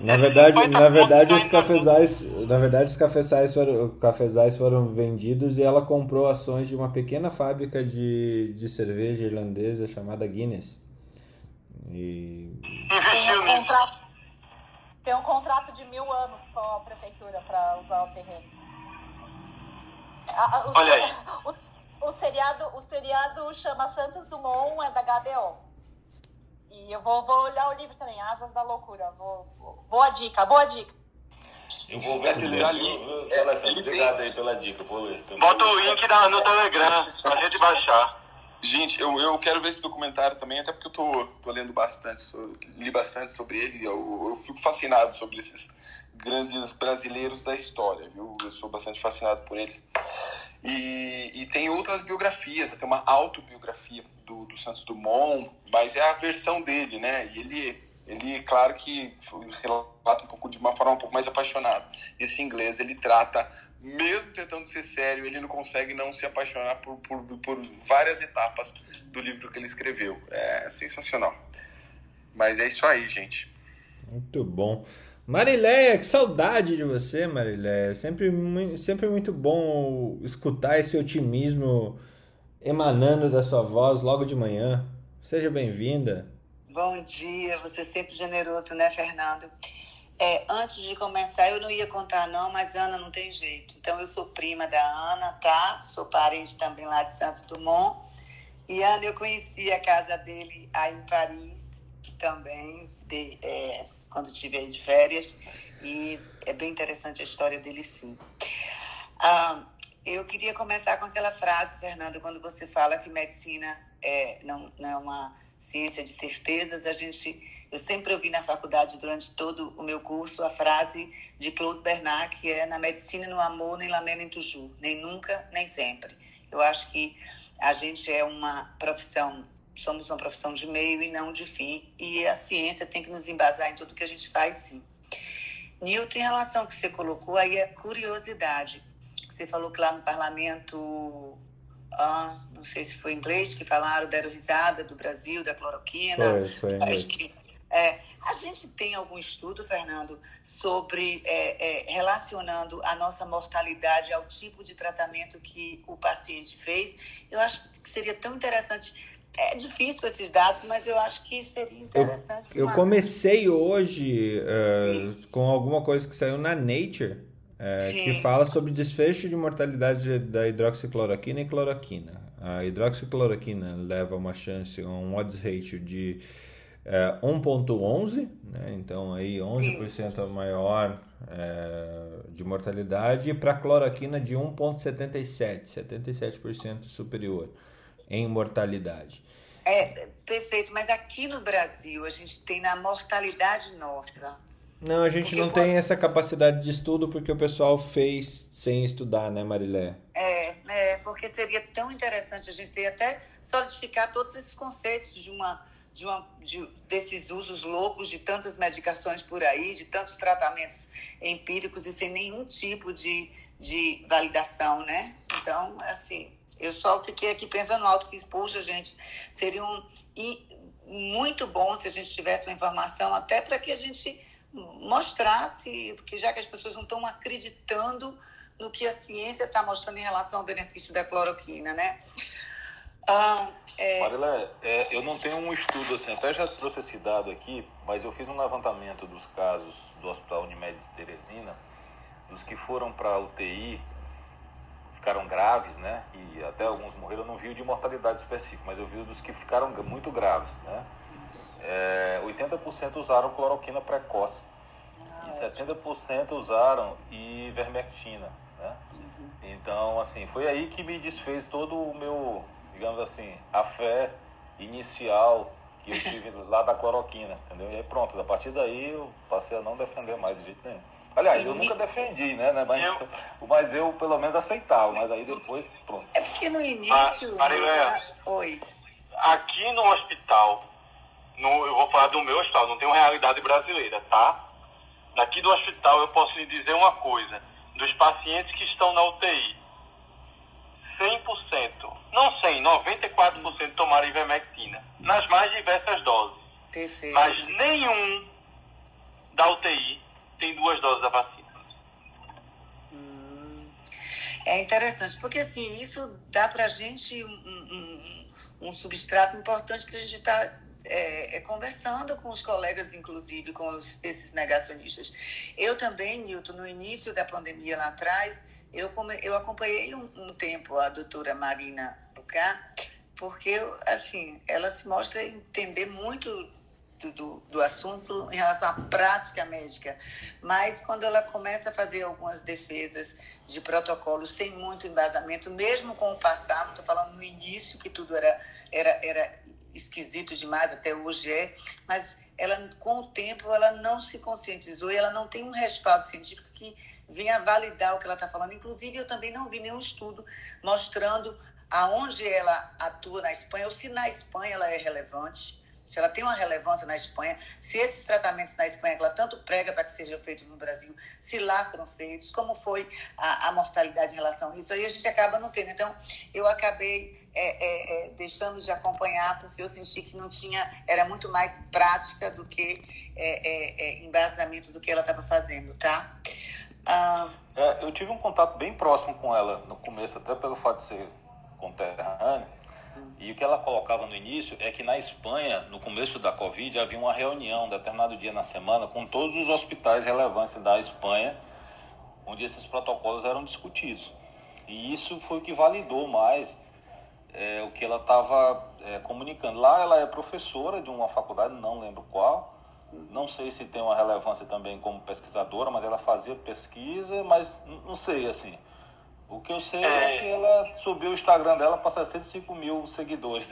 Na verdade, na verdade os cafezais, na verdade os cafezais foram, cafezais foram vendidos e ela comprou ações de uma pequena fábrica de, de cerveja irlandesa chamada Guinness. E tem um, contrato, tem um contrato de mil anos com a prefeitura para usar o terreno. A, o, Olha aí. O, o, seriado, o seriado chama Santos Dumont, é da HBO. E eu vou, vou olhar o livro também, Asas da Loucura. Vou, vou, boa dica, boa dica. Eu vou ver se já li. Alessandro, obrigado aí pela dica, vou ler também. Bota o link na, no Telegram pra gente baixar. Gente, eu, eu quero ver esse documentário também, até porque eu tô, tô lendo bastante, li bastante sobre ele. Eu, eu fico fascinado sobre esses grandes brasileiros da história, viu? Eu sou bastante fascinado por eles. E, e tem outras biografias, tem uma autobiografia do, do Santos Dumont, mas é a versão dele, né? E ele, ele claro que relata um pouco de uma forma um pouco mais apaixonada. Esse inglês, ele trata, mesmo tentando ser sério, ele não consegue não se apaixonar por, por, por várias etapas do livro que ele escreveu. É sensacional. Mas é isso aí, gente. Muito bom. Marileia, que saudade de você, Marileia. Sempre, sempre muito bom escutar esse otimismo emanando da sua voz logo de manhã. Seja bem-vinda. Bom dia, você é sempre generoso, né, Fernando? É, antes de começar, eu não ia contar não, mas Ana não tem jeito. Então, eu sou prima da Ana, tá? Sou parente também lá de Santos Dumont. E Ana, eu conheci a casa dele aí em Paris também. De, é, quando estive aí de férias. E é bem interessante a história dele, sim. Ah, eu queria começar com aquela frase, Fernando, quando você fala que medicina é, não, não é uma ciência de certezas. A gente, eu sempre ouvi na faculdade durante todo o meu curso a frase de Claude Bernard que é na medicina no amor nem lamento nem toujours, nem nunca nem sempre. Eu acho que a gente é uma profissão somos uma profissão de meio e não de fim, e a ciência tem que nos embasar em tudo que a gente faz, sim. Newton, em relação ao que você colocou, aí é curiosidade. Você falou que lá no parlamento, ah, não sei se foi em inglês, que falaram, deram risada do Brasil, da cloroquina. Foi, foi que, é, a gente tem algum estudo, Fernando, sobre é, é, relacionando a nossa mortalidade ao tipo de tratamento que o paciente fez? Eu acho que seria tão interessante é difícil esses dados, mas eu acho que seria interessante. Eu, eu comecei hoje uh, com alguma coisa que saiu na Nature, uh, que fala sobre desfecho de mortalidade da hidroxicloroquina e cloroquina. A hidroxicloroquina leva uma chance, um odds ratio de uh, 1.11, né? então aí 11% Sim. maior de mortalidade, e para cloroquina de 1.77, 77% superior em mortalidade. É, perfeito, mas aqui no Brasil a gente tem na mortalidade nossa. Não, a gente porque não tem essa capacidade de estudo porque o pessoal fez sem estudar, né, Marilé? É, é, porque seria tão interessante a gente ter até solidificar todos esses conceitos de uma de, uma, de desses usos loucos de tantas medicações por aí, de tantos tratamentos empíricos e sem nenhum tipo de, de validação, né? Então, assim, eu só fiquei aqui pensando alto, fiz, puxa, gente, seria um, e muito bom se a gente tivesse uma informação até para que a gente mostrasse, porque já que as pessoas não estão acreditando no que a ciência está mostrando em relação ao benefício da cloroquina, né? Ah, é... Marilé, é, eu não tenho um estudo assim, até já trouxe esse dado aqui, mas eu fiz um levantamento dos casos do Hospital Unimed de Teresina, dos que foram para UTI, ficaram graves, né? E até alguns morreram, eu não vi o de mortalidade específica, mas eu vi dos que ficaram muito graves, né? É, 80% usaram cloroquina precoce ah, e 70% usaram ivermectina, né? Então, assim, foi aí que me desfez todo o meu digamos assim, a fé inicial que eu tive lá da cloroquina, entendeu? E aí pronto, a partir daí eu passei a não defender mais de jeito nenhum. Aliás, eu nunca defendi, né? né mas, eu... mas eu pelo menos aceitava, mas aí depois, pronto. É porque no início. Ah, Marilé, Oi. Aqui no hospital, no, eu vou falar do meu hospital, não tem uma realidade brasileira, tá? Aqui do hospital eu posso lhe dizer uma coisa. Dos pacientes que estão na UTI, 100%, não 100, 94% tomaram ivermectina, nas mais diversas doses. Perfeito. Mas nenhum da UTI tem duas doses da vacina. Hum, é interessante, porque assim, isso dá para a gente um, um, um, substrato importante para a gente estar tá, é, é, conversando com os colegas, inclusive com os, esses negacionistas. Eu também, Nilton, no início da pandemia lá atrás, eu, eu acompanhei um, um tempo a doutora Marina Bucá, porque, assim, ela se mostra entender muito do, do, assunto em relação à prática médica, mas quando ela começa a fazer algumas defesas de protocolo sem muito embasamento, mesmo com o passado, estou falando no início que tudo era, era, era esquisito demais, até hoje é, mas ela com o tempo ela não se conscientizou e ela não tem um respaldo científico que venha validar o que ela está falando. Inclusive, eu também não vi nenhum estudo mostrando aonde ela atua na Espanha, ou se na Espanha ela é relevante, se ela tem uma relevância na Espanha, se esses tratamentos na Espanha que ela tanto prega para que sejam feitos no Brasil, se lá foram feitos, como foi a, a mortalidade em relação a isso, aí a gente acaba não tendo. Então, eu acabei é, é, é, deixando de acompanhar porque eu senti que não tinha, era muito mais prática do que é, é, é, embasamento do que ela estava fazendo, tá? Ah. Eu tive um contato bem próximo com ela no começo, até pelo fato de ser conterrâneo. E o que ela colocava no início é que na Espanha, no começo da Covid, havia uma reunião, determinado dia na semana, com todos os hospitais relevantes da Espanha, onde esses protocolos eram discutidos. E isso foi o que validou mais é, o que ela estava é, comunicando. Lá ela é professora de uma faculdade, não lembro qual, não sei se tem uma relevância também como pesquisadora, mas ela fazia pesquisa, mas não sei, assim. O que eu sei é, é que ela subiu o Instagram dela para 65 mil seguidores.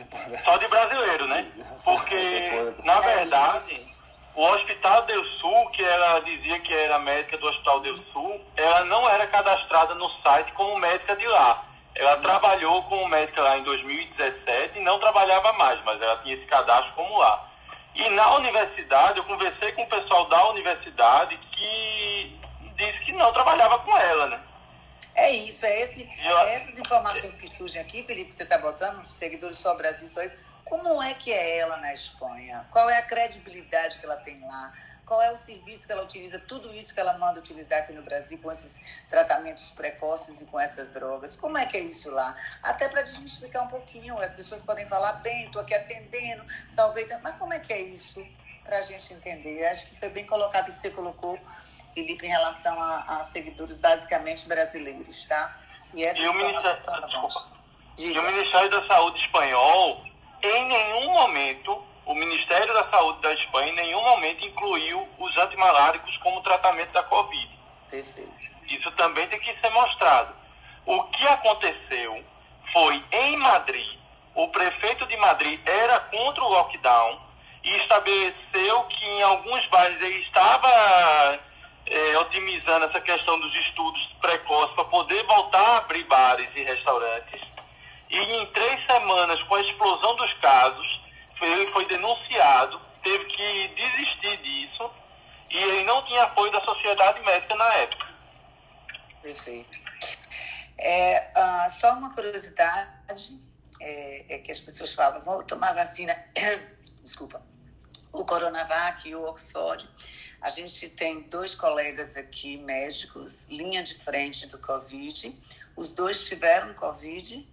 Só de brasileiro, né? Porque, na verdade, o Hospital Del Sul, que ela dizia que era médica do Hospital Del Sul, ela não era cadastrada no site como médica de lá. Ela trabalhou como médica lá em 2017 e não trabalhava mais, mas ela tinha esse cadastro como lá. E na universidade, eu conversei com o pessoal da universidade que disse que não trabalhava com ela, né? É isso, é, esse, eu... é essas informações que surgem aqui, Felipe, que você está botando, seguidores só Brasil, só isso. Como é que é ela na Espanha? Qual é a credibilidade que ela tem lá? qual é o serviço que ela utiliza, tudo isso que ela manda utilizar aqui no Brasil com esses tratamentos precoces e com essas drogas. Como é que é isso lá? Até para desmistificar um pouquinho, as pessoas podem falar, bem, estou aqui atendendo, salvei mas como é que é isso para a gente entender? Acho que foi bem colocado que você colocou, Felipe, em relação a, a seguidores basicamente brasileiros, tá? E, e, o Ministério, e o Ministério da Saúde espanhol, em nenhum momento o Ministério da Saúde da Espanha em nenhum momento incluiu os antimaláricos como tratamento da Covid. Perfeito. Isso também tem que ser mostrado. O que aconteceu foi em Madrid, o prefeito de Madrid era contra o lockdown e estabeleceu que em alguns bairros ele estava é, otimizando essa questão dos estudos precoces para poder voltar a abrir bares e restaurantes. E em três semanas, com a explosão dos casos, ele foi denunciado, teve que desistir disso e ele não tinha apoio da sociedade médica na época. Perfeito. É, uh, só uma curiosidade é, é, que as pessoas falam, vou tomar vacina, desculpa, o Coronavac e o Oxford. A gente tem dois colegas aqui, médicos, linha de frente do Covid. Os dois tiveram Covid,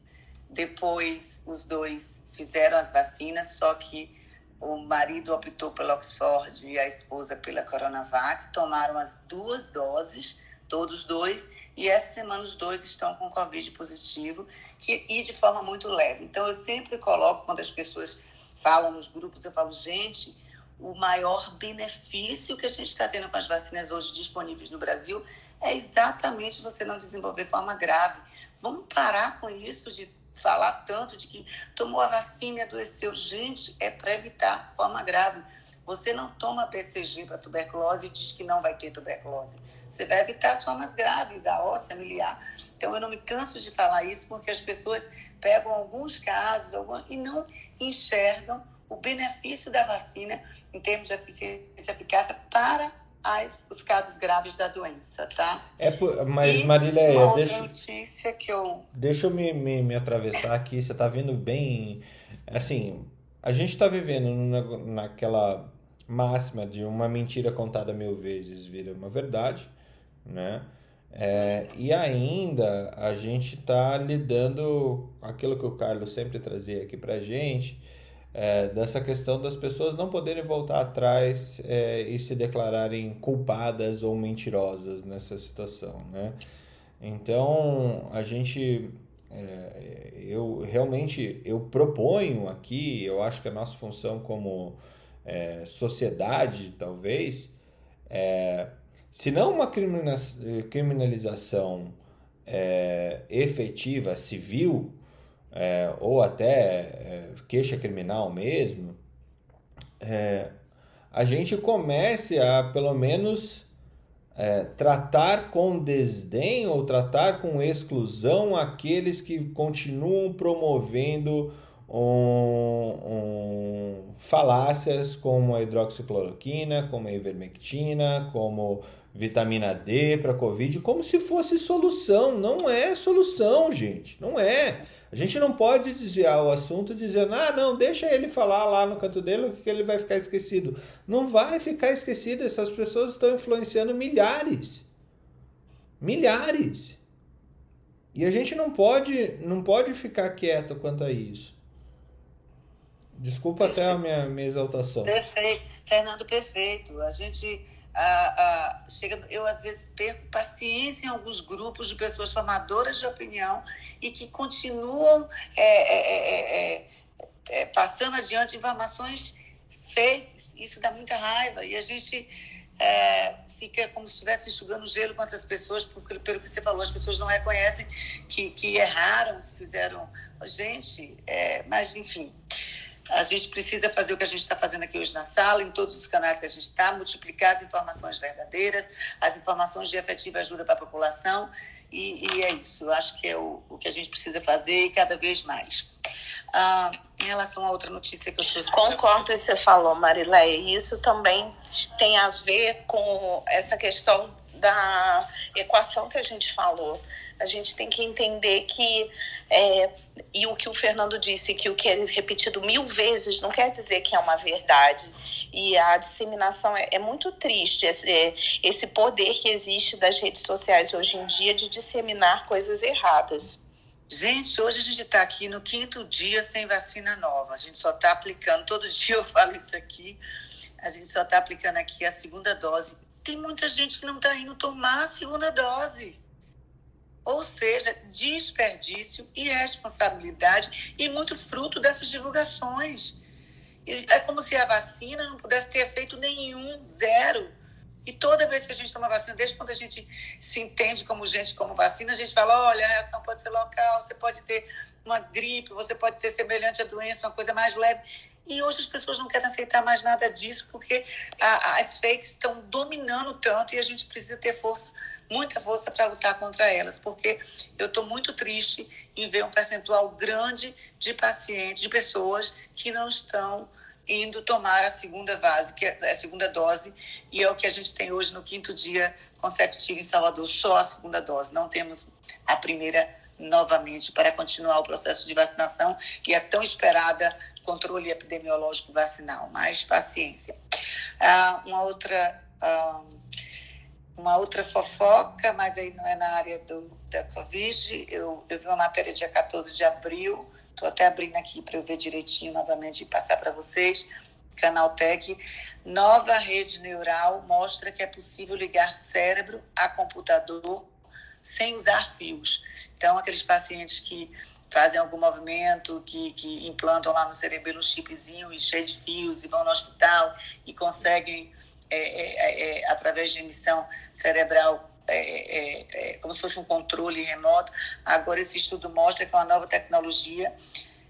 depois os dois fizeram as vacinas, só que o marido optou pelo Oxford e a esposa pela Coronavac, tomaram as duas doses, todos dois, e essa semana os dois estão com Covid positivo que, e de forma muito leve. Então, eu sempre coloco, quando as pessoas falam nos grupos, eu falo, gente, o maior benefício que a gente está tendo com as vacinas hoje disponíveis no Brasil é exatamente você não desenvolver forma grave. Vamos parar com isso de falar tanto de que tomou a vacina e adoeceu. Gente, é para evitar forma grave. Você não toma BCG para tuberculose e diz que não vai ter tuberculose. Você vai evitar as formas graves, a óssea, miliar. Então, eu não me canso de falar isso porque as pessoas pegam alguns casos e não enxergam o benefício da vacina em termos de eficiência e eficácia para as, os casos graves da doença, tá? É, mas e Marília, uma deixa, notícia que eu... Deixa eu me, me, me atravessar aqui, você está vendo bem... Assim, a gente está vivendo na, naquela máxima de uma mentira contada mil vezes vira uma verdade, né? É, e ainda a gente está lidando aquilo que o Carlos sempre trazia aqui para gente, é, dessa questão das pessoas não poderem voltar atrás é, e se declararem culpadas ou mentirosas nessa situação, né? Então a gente, é, eu realmente eu proponho aqui, eu acho que a nossa função como é, sociedade talvez, é, se não uma criminalização é, efetiva civil é, ou até é, queixa criminal mesmo, é, a gente comece a pelo menos é, tratar com desdém ou tratar com exclusão aqueles que continuam promovendo um, um, falácias como a hidroxicloroquina, como a ivermectina, como vitamina D para Covid, como se fosse solução. Não é solução, gente. Não é. A gente não pode desviar o assunto dizendo, ah, não, deixa ele falar lá no canto dele que ele vai ficar esquecido. Não vai ficar esquecido, essas pessoas estão influenciando milhares. Milhares. E a gente não pode, não pode ficar quieto quanto a isso. Desculpa até a minha, minha exaltação. Perfeito. Fernando, perfeito. A gente a, a, chega, eu às vezes perco paciência em alguns grupos de pessoas formadoras de opinião e que continuam é é, é, é, é, passando adiante informações fakes. Isso dá muita raiva e a gente é, fica como se estivesse enxugando gelo com essas pessoas, porque, pelo que você falou, as pessoas não reconhecem que, que erraram, que fizeram. Gente, mas enfim. A gente precisa fazer o que a gente está fazendo aqui hoje na sala, em todos os canais que a gente está, multiplicar as informações verdadeiras, as informações de efetiva ajuda para a população, e, e, é isso. Eu acho que é o, o que a gente precisa fazer e cada vez mais. Ah, em relação a outra notícia que eu trouxe. Concordo com você falou, Marileia. Isso também tem a ver com essa questão da equação que a gente falou. A gente tem que entender que é, e o que o Fernando disse, que o que é repetido mil vezes não quer dizer que é uma verdade. E a disseminação é, é muito triste, esse, é, esse poder que existe das redes sociais hoje em dia de disseminar coisas erradas. Gente, hoje a gente está aqui no quinto dia sem vacina nova. A gente só está aplicando, todo dia eu falo isso aqui, a gente só está aplicando aqui a segunda dose. Tem muita gente que não está indo tomar a segunda dose. Ou seja, desperdício, irresponsabilidade e muito fruto dessas divulgações. É como se a vacina não pudesse ter efeito nenhum, zero. E toda vez que a gente toma vacina, desde quando a gente se entende como gente, como vacina, a gente fala: olha, a reação pode ser local, você pode ter uma gripe, você pode ter semelhante à doença, uma coisa mais leve. E hoje as pessoas não querem aceitar mais nada disso porque a, as fakes estão dominando tanto e a gente precisa ter força, muita força para lutar contra elas. Porque eu estou muito triste em ver um percentual grande de pacientes, de pessoas que não estão indo tomar a segunda fase, que é a segunda dose, e é o que a gente tem hoje no quinto dia consecutivo em Salvador, só a segunda dose. Não temos a primeira novamente para continuar o processo de vacinação, que é tão esperada controle epidemiológico vacinal. Mais paciência. Ah, uma outra ah, uma outra fofoca, mas aí não é na área do, da Covid. Eu, eu vi uma matéria dia 14 de abril Estou até abrindo aqui para eu ver direitinho novamente e passar para vocês. Canaltech, nova rede neural mostra que é possível ligar cérebro a computador sem usar fios. Então, aqueles pacientes que fazem algum movimento, que, que implantam lá no cerebelo um chipzinho e cheio de fios e vão no hospital e conseguem, é, é, é, através de emissão cerebral, é, é, é, como se fosse um controle remoto. Agora, esse estudo mostra que é uma nova tecnologia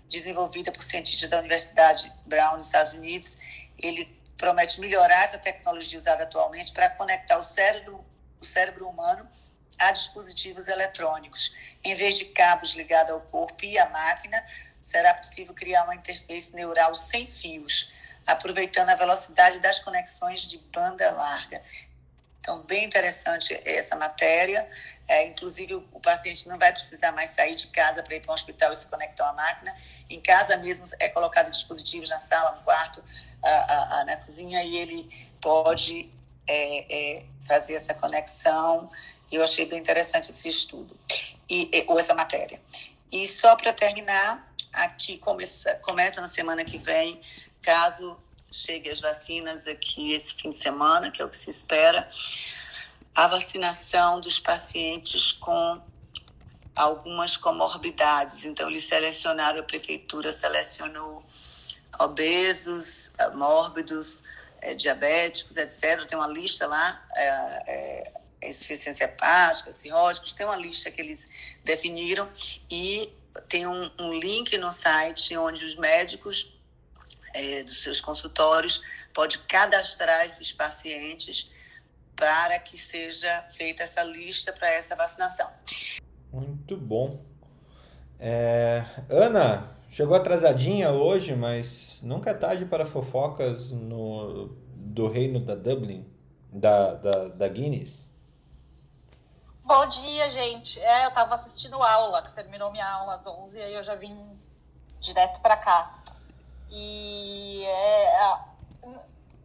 desenvolvida por cientistas da Universidade Brown, nos Estados Unidos. Ele promete melhorar essa tecnologia usada atualmente para conectar o cérebro, o cérebro humano a dispositivos eletrônicos. Em vez de cabos ligados ao corpo e à máquina, será possível criar uma interface neural sem fios, aproveitando a velocidade das conexões de banda larga. Então, bem interessante essa matéria. É, inclusive, o, paciente não vai precisar mais sair de casa para ir para um hospital e se conectar à máquina. Em casa mesmo, é colocado dispositivos na sala, no quarto, a, a, a, na cozinha, e ele pode é, é, fazer essa conexão. Eu achei bem interessante esse estudo, e, ou essa matéria. E só para terminar, aqui começa, começa na semana que vem, caso chegue as vacinas aqui esse fim de semana, que é o que se espera, a vacinação dos pacientes com algumas comorbidades. Então, eles selecionaram, a prefeitura selecionou obesos, mórbidos, é, diabéticos, etc. Tem uma lista lá, é, é, insuficiência hepática, cirróticos, tem uma lista que eles definiram e tem um, um link no site onde os médicos é, dos seus consultórios, pode cadastrar esses pacientes para que seja feita essa lista para essa vacinação. Muito bom. É, Ana, chegou atrasadinha hoje, mas nunca é tarde para fofocas no, do reino da Dublin, da, da, da Guinness. Bom dia, gente. É, eu estava assistindo aula, que terminou minha aula às 11 e aí eu já vim direto para cá. E é,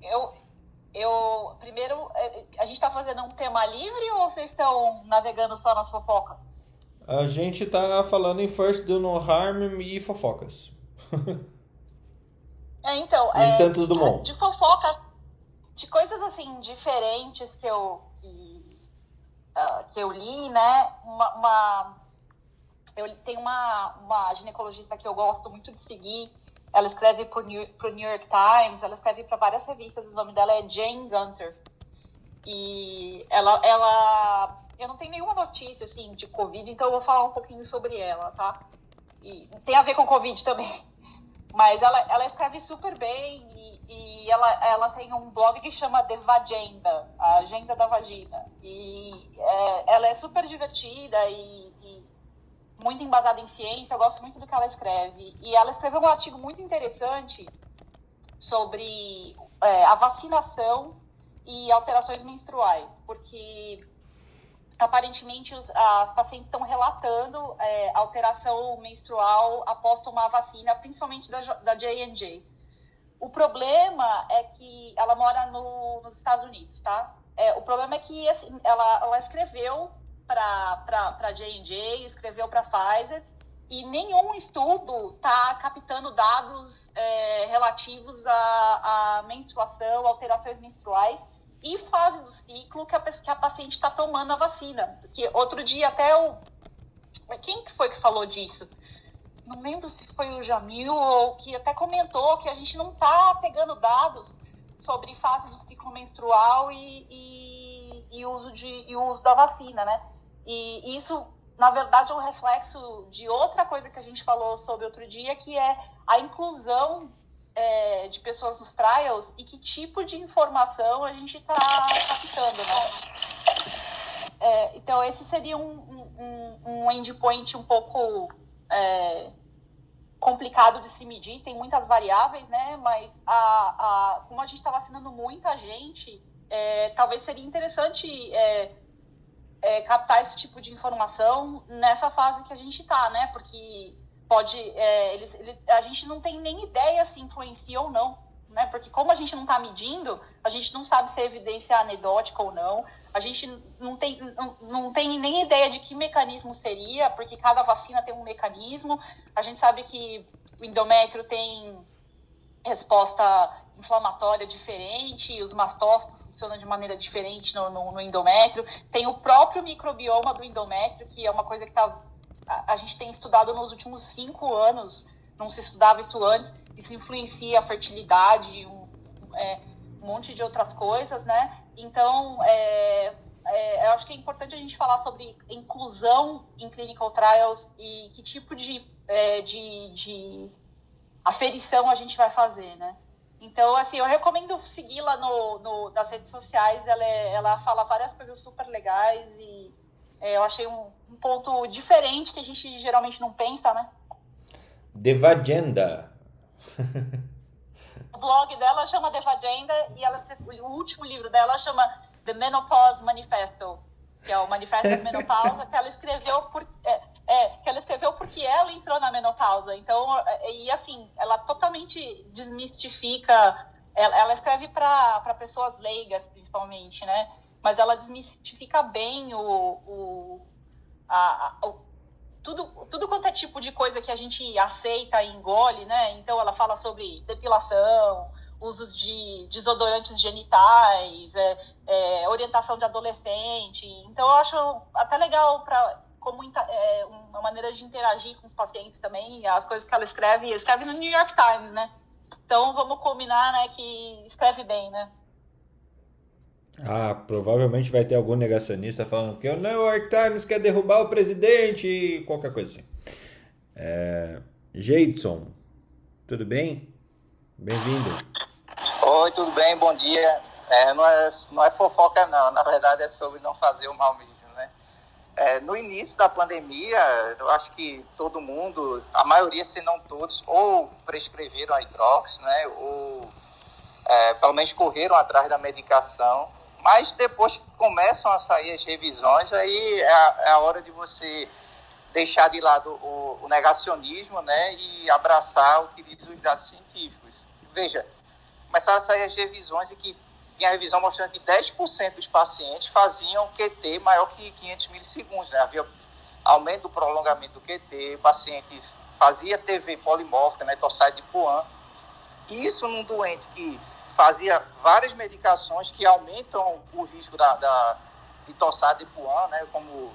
eu, eu primeiro, é, a gente está fazendo um tema livre ou vocês estão navegando só nas fofocas? A gente está falando em First Do No Harm e fofocas. É, então, em é, Santos Dumont. De fofoca, de coisas assim diferentes que eu uh, que eu li, né? Uma, uma eu tenho uma, uma ginecologista que eu gosto muito de seguir, ela escreve para o New, New York Times, ela escreve para várias revistas. O nome dela é Jane Gunter. E ela, ela. Eu não tenho nenhuma notícia assim de Covid, então eu vou falar um pouquinho sobre ela, tá? E tem a ver com Covid também. Mas ela, ela escreve super bem e, e ela, ela tem um blog que chama The Vagenda, a Agenda da Vagina. E é, ela é super divertida e muito embasada em ciência, eu gosto muito do que ela escreve. E ela escreveu um artigo muito interessante sobre é, a vacinação e alterações menstruais, porque aparentemente os, as pacientes estão relatando é, alteração menstrual após tomar a vacina, principalmente da, da J&J. O problema é que ela mora no, nos Estados Unidos, tá? É, o problema é que assim, ela, ela escreveu para J&J, escreveu para Pfizer, e nenhum estudo está captando dados é, relativos à, à, menstruação, alterações menstruais e fase do ciclo que a, que a paciente está tomando a vacina. Porque outro dia até o... Quem que foi que falou disso? Não lembro se foi o Jamil ou que até comentou que a gente não está pegando dados sobre fase do ciclo menstrual e, e, e uso de, e uso da vacina, né? E isso, na verdade, é um reflexo de outra coisa que a gente falou sobre outro dia, que é a inclusão é, de pessoas nos trials e que tipo de informação a gente está captando, né? É, então, esse seria um, um, um endpoint um pouco é, complicado de se medir, tem muitas variáveis, né? Mas a, a, como a gente está vacinando muita gente, é, talvez seria interessante é, é, captar esse tipo de informação nessa fase que a gente está, né? Porque pode, é, eles, eles, a gente não tem nem ideia se influencia ou não, né? Porque como a gente não está medindo, a gente não sabe se a evidência é anedótica ou não. A gente não tem, não, não tem nem ideia de que mecanismo seria, porque cada vacina tem um mecanismo. A gente sabe que o endométrio tem resposta inflamatória diferente, os mastócitos funcionam de maneira diferente no, no, no, endométrio. Tem o próprio microbioma do endométrio, que é uma coisa que tá, a, gente tem estudado nos últimos cinco anos, não se estudava isso antes, isso influencia a fertilidade, um, é, um monte de outras coisas, né? Então, é, é, eu acho que é importante a gente falar sobre inclusão em clinical trials e que tipo de, é, de, de aferição a gente vai fazer, né? Então, assim, eu recomendo segui-la no, no, nas redes sociais. Ela, é, ela fala várias coisas super legais e eu achei um, um, ponto diferente que a gente geralmente não pensa, né? Devagenda. o blog dela chama Devagenda e ela, o último livro dela chama The Menopause Manifesto, que é o Manifesto da Menopausa, que ela escreveu por, é, é, que ela escreveu porque ela entrou na menopausa. Então, é, e assim, ela totalmente desmistifica. Ela, ela escreve para pessoas leigas, principalmente, né? Mas ela desmistifica bem o, o, a, o tudo, tudo quanto é tipo de coisa que a gente aceita e engole, né? Então, ela fala sobre depilação, usos de desodorantes genitais, é, é, orientação de adolescente. Então, eu acho até legal para como é, uma maneira de interagir com os pacientes também, as coisas que ela escreve, escreve no New York Times, né? Então vamos combinar, né, que escreve bem, né? Ah, provavelmente vai ter algum negacionista falando que o New York Times quer derrubar o presidente qualquer coisa assim. É... Jadson, tudo bem? Bem-vindo. Oi, tudo bem? Bom dia. É, não, é, não é fofoca, não. Na verdade, é sobre não fazer o mal mesmo. É, no início da pandemia, eu acho que todo mundo, a maioria, se não todos, ou prescreveram a hidrox, né, ou é, pelo menos correram atrás da medicação. Mas depois que começam a sair as revisões, aí é a, é a hora de você deixar de lado o, o, negacionismo né, e abraçar o que diz os dados científicos. Veja, começaram a sair as revisões e que tinha revisão mostrando que 10% dos pacientes faziam QT maior que 500 milissegundos. Né? Havia aumento do prolongamento do QT, pacientes fazia TV polimórfica, né, torsade de Puan. Isso num doente que fazia várias medicações que aumentam o risco da, da de torsade de Puan, né, como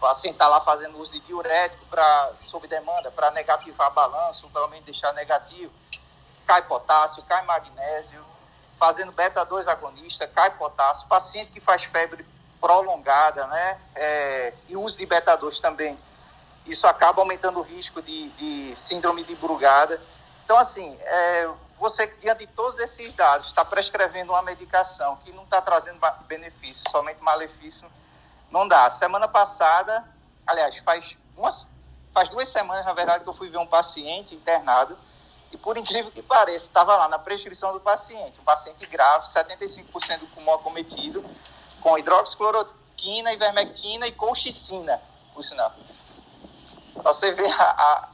paciente está lá fazendo uso de diurético para sob demanda, para negativar balanço, pelo menos deixar negativo. Cai potássio, cai magnésio, fazendo beta-2 agonista, cai potássio, paciente que faz febre prolongada, né, é, e uso de beta-2 também, isso acaba aumentando o risco de, de síndrome de Brugada. Então, assim, é, você, diante de todos esses dados, está prescrevendo uma medicação que não está trazendo benefício, somente malefício, não dá. Semana passada, aliás, faz, umas, faz duas semanas, na verdade, que eu fui ver um paciente internado, e por incrível que pareça, estava lá na prescrição do paciente, um paciente grave, 75% do pulmão acometido, com hidroxicloroquina, ivermectina e colchicina, por sinal. Você vê a, a,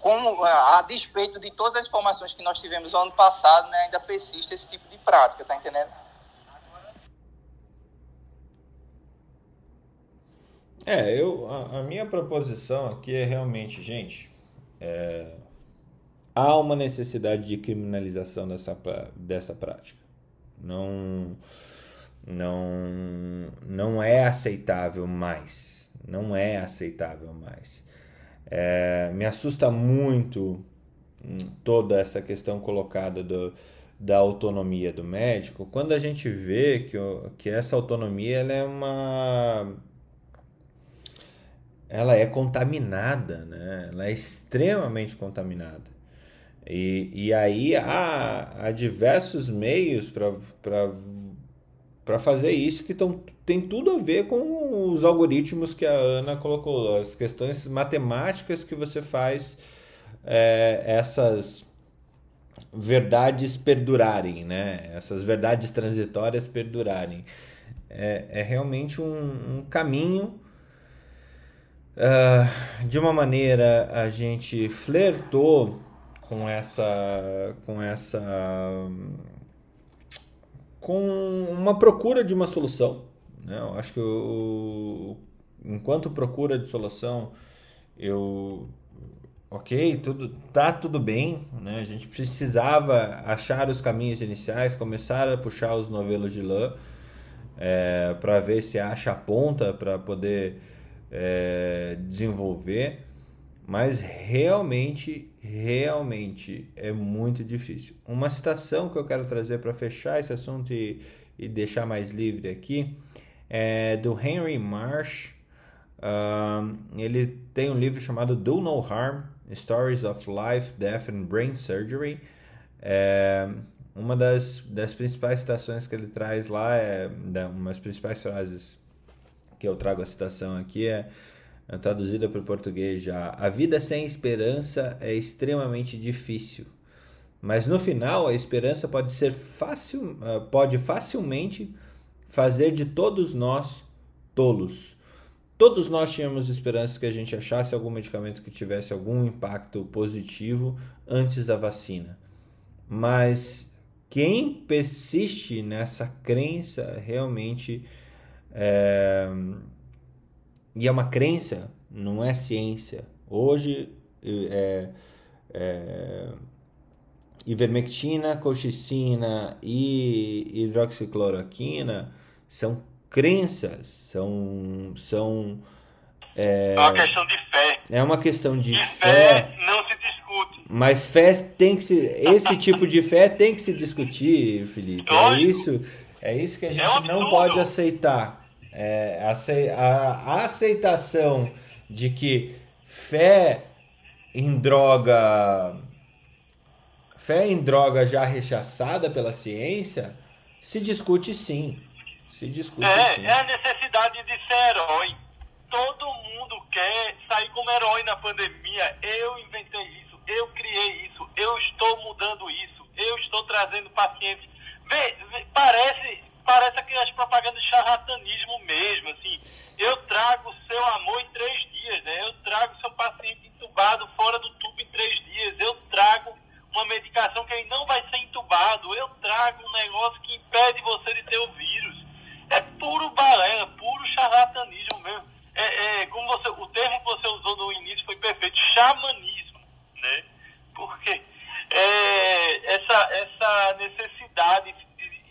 como, a, despeito de todas as informações que nós tivemos no ano passado, né, ainda persiste esse tipo de prática, tá entendendo? É, eu, a, a minha proposição aqui é realmente, gente, é, há uma necessidade de criminalização dessa, dessa prática. Não, não, não é aceitável mais. Não é aceitável mais. É, me assusta muito toda essa questão colocada do, da autonomia do médico, quando a gente vê que, que essa autonomia ela é uma ela é contaminada, né? ela é extremamente contaminada. E, e aí há, há diversos meios para fazer isso que tão, tem tudo a ver com os algoritmos que a Ana colocou, as questões matemáticas que você faz é, essas verdades perdurarem, né? essas verdades transitórias perdurarem. É, é realmente um, um caminho Uh, de uma maneira a gente flertou com essa com essa com uma procura de uma solução né? eu acho que eu, enquanto procura de solução eu ok tudo tá tudo bem né a gente precisava achar os caminhos iniciais começar a puxar os novelos de lã é, para ver se acha a ponta para poder é, desenvolver, mas realmente, realmente é muito difícil. Uma citação que eu quero trazer para fechar esse assunto e, e, deixar mais livre aqui é do Henry Marsh. ele tem um livro chamado Do No Harm: Stories of Life, Death and Brain Surgery. É, uma das, das principais citações que ele traz lá é uma das principais frases que eu trago a citação aqui é, é traduzida para o português já. A vida sem esperança é extremamente difícil, mas no final a esperança pode ser fácil, ah, pode facilmente fazer de todos nós tolos. Todos nós tínhamos esperança que a gente achasse algum medicamento que tivesse algum impacto positivo antes da vacina. Mas quem persiste nessa crença realmente é... E é uma crença, não é ciência. Hoje, é, é, ivermectina, colchicina e hidroxicloroquina são crenças, são. são é, é uma questão de fé. É uma questão de, de fé, fé. Não se discute. Mas fé tem que se. Esse tipo de fé tem que se discutir, Felipe. É isso, é isso que a é gente é não pode aceitar. É, a aceitação de que fé em droga fé em droga já rechaçada pela ciência se discute sim se discute é, sim. é a necessidade de ser herói todo mundo quer sair como herói na pandemia eu inventei isso eu criei isso eu estou mudando isso eu estou trazendo pacientes vê, vê, parece parece que as propagandas de charlatanismo mesmo, assim. Eu trago seu amor em três dias, né? Eu trago seu paciente entubado fora do tubo em três dias. Eu trago uma medicação que ele não vai ser entubado. Eu trago um negócio que impede você de ter o vírus. É puro balela, puro charlatanismo mesmo. É, é, como você, o termo que você usou no início foi perfeito, xamanismo, né? Porque é, essa, essa necessidade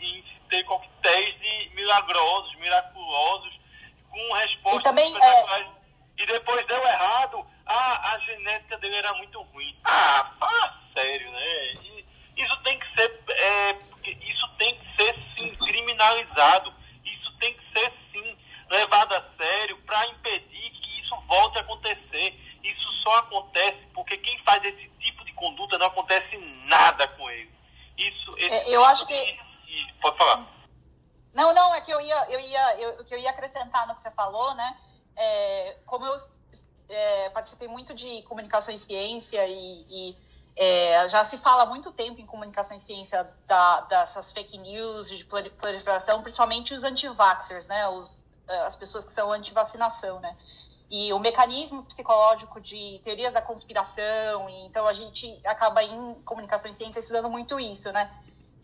em ter coquetéis de milagrosos, miraculosos, com respostas e também, é... E depois deu errado, ah, a genética dele era muito ruim. Ah, fala sério, né? E isso tem que ser, é, isso tem que ser sim criminalizado. Tem que ser sim levado a sério para impedir que isso volte a acontecer. Isso só acontece porque quem faz esse tipo de conduta não acontece nada com ele. Isso, é, eu acho que Pode falar. Não, não, é que eu ia, eu ia, eu, que eu ia acrescentar no que você falou, né? É, como eu é, participei muito de comunicação e ciência e, e é, já se fala há muito tempo em comunicação e ciência da, dessas fake news de proliferação, principalmente os anti-vaxxers, né? Os, é, as pessoas que são anti-vacinação, né? E o mecanismo psicológico de teorias da conspiração, então a gente acaba em comunicação e ciência estudando muito isso, né?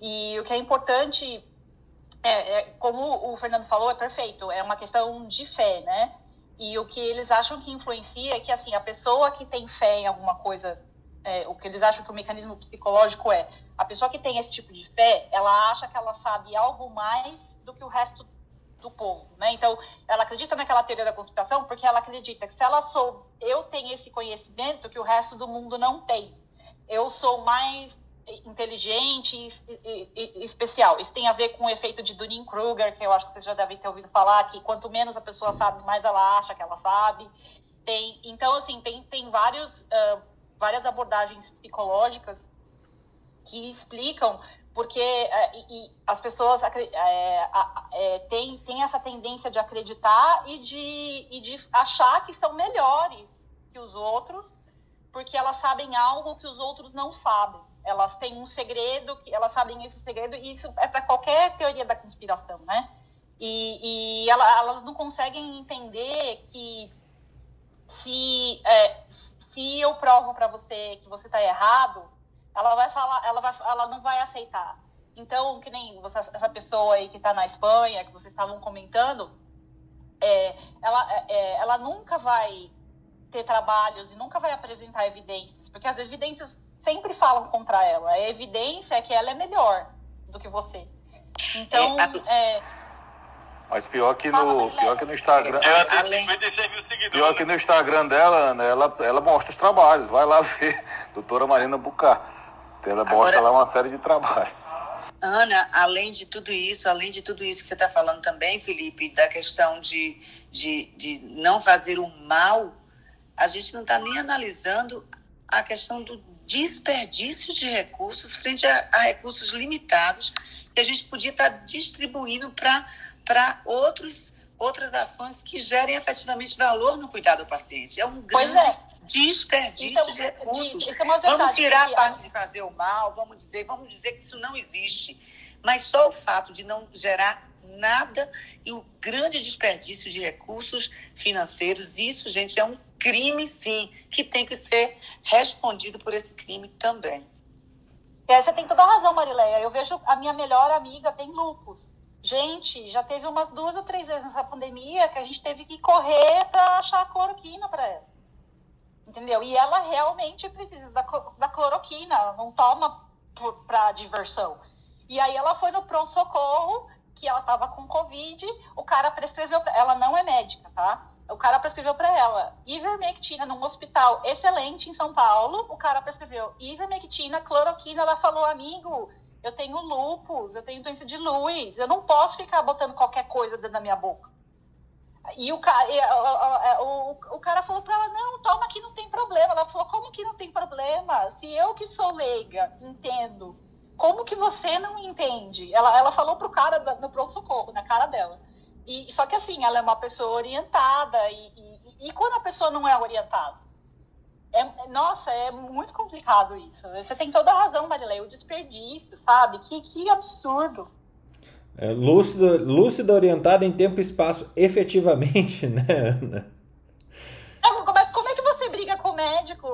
E o que é importante, é, é, como o Fernando falou, é perfeito, é uma questão de fé, né? E o que eles acham que influencia é que, assim, a pessoa que tem fé em alguma coisa, é, o que eles acham que o mecanismo psicológico é, a pessoa que tem esse tipo de fé, ela acha que ela sabe algo mais do que o resto do povo, né? Então, ela acredita naquela teoria da conspiração porque ela acredita que se ela sou, eu tenho esse conhecimento que o resto do mundo não tem. Eu sou mais inteligente e, e, e, especial. Isso tem a ver com o efeito de Dunning-Kruger, que eu acho que vocês já devem ter ouvido falar, que quanto menos a pessoa sabe, mais ela acha que ela sabe. Tem, então, assim, tem, tem vários, uh, várias abordagens psicológicas que explicam porque uh, e, as pessoas é, é, têm, têm essa tendência de acreditar e de, e de achar que são melhores que os outros, porque elas sabem algo que os outros não sabem. Elas têm um segredo, que elas sabem esse segredo, e isso é para qualquer teoria da conspiração, né? E, e ela, elas não conseguem entender que se, é, se eu provo para você que você está errado, ela vai falar, ela, vai, ela não vai aceitar. Então, que nem você, essa pessoa aí que está na Espanha, que vocês estavam comentando, é, ela, é, é, ela nunca vai ter trabalhos e nunca vai apresentar evidências, porque as evidências sempre falam contra ela. A evidência é que ela é melhor do que você. Então, é, mas pior que no, pior que no Instagram. Ela tem Além... 56 mil seguidores. Pior que no Instagram dela, Ana, ela, ela mostra os trabalhos. Vai lá ver. Doutora Marina Bucar. Ela Agora, mostra lá uma série de trabalhos. Ana, além de tudo isso, além de tudo isso que você está falando também, Felipe, da questão de, de, de não fazer o mal, a gente não está nem analisando a questão do desperdício de recursos frente a, a recursos limitados que a gente podia estar tá distribuindo para outros outras ações que gerem efetivamente valor no cuidado do paciente. É um grande é. desperdício então, de recursos. É vamos tirar a parte de fazer o mal, vamos dizer, vamos dizer que isso não existe. Mas só o fato de não gerar nada e o grande desperdício de recursos financeiros, isso, gente, é um crime, sim, que tem que ser respondido por esse crime também. É, você tem toda a razão, Marileia. Eu vejo a minha melhor amiga tem lupus. Gente, já teve umas duas ou três vezes nessa pandemia que a gente teve que correr para achar a cloroquina para ela. Entendeu? E ela realmente precisa da, da cloroquina, ela não toma para diversão. E aí ela foi no pronto-socorro, que ela tava com Covid, o cara prescreveu, ela não é médica, tá? O cara prescreveu para ela ivermectina num hospital excelente em São Paulo. O cara prescreveu ivermectina, cloroquina. Ela falou, amigo, eu tenho lupus, eu tenho doença de luz, eu não posso ficar botando qualquer coisa dentro da minha boca. E o cara, e, o, o, o, cara falou para ela, não, toma que não tem problema. Ela falou, como que não tem problema? Se eu que sou leiga entendo, como que você não entende? Ela, ela falou pro cara no pronto-socorro, na cara dela. E, só que assim, ela é uma pessoa orientada e, e, e quando a pessoa não é orientada? É, nossa, é muito complicado isso. Você tem toda a razão, Marilei, o desperdício, sabe? Que, que absurdo. É, lúcida, lúcida orientada em tempo e espaço, efetivamente, né, Ana? mas como é que você briga com o médico?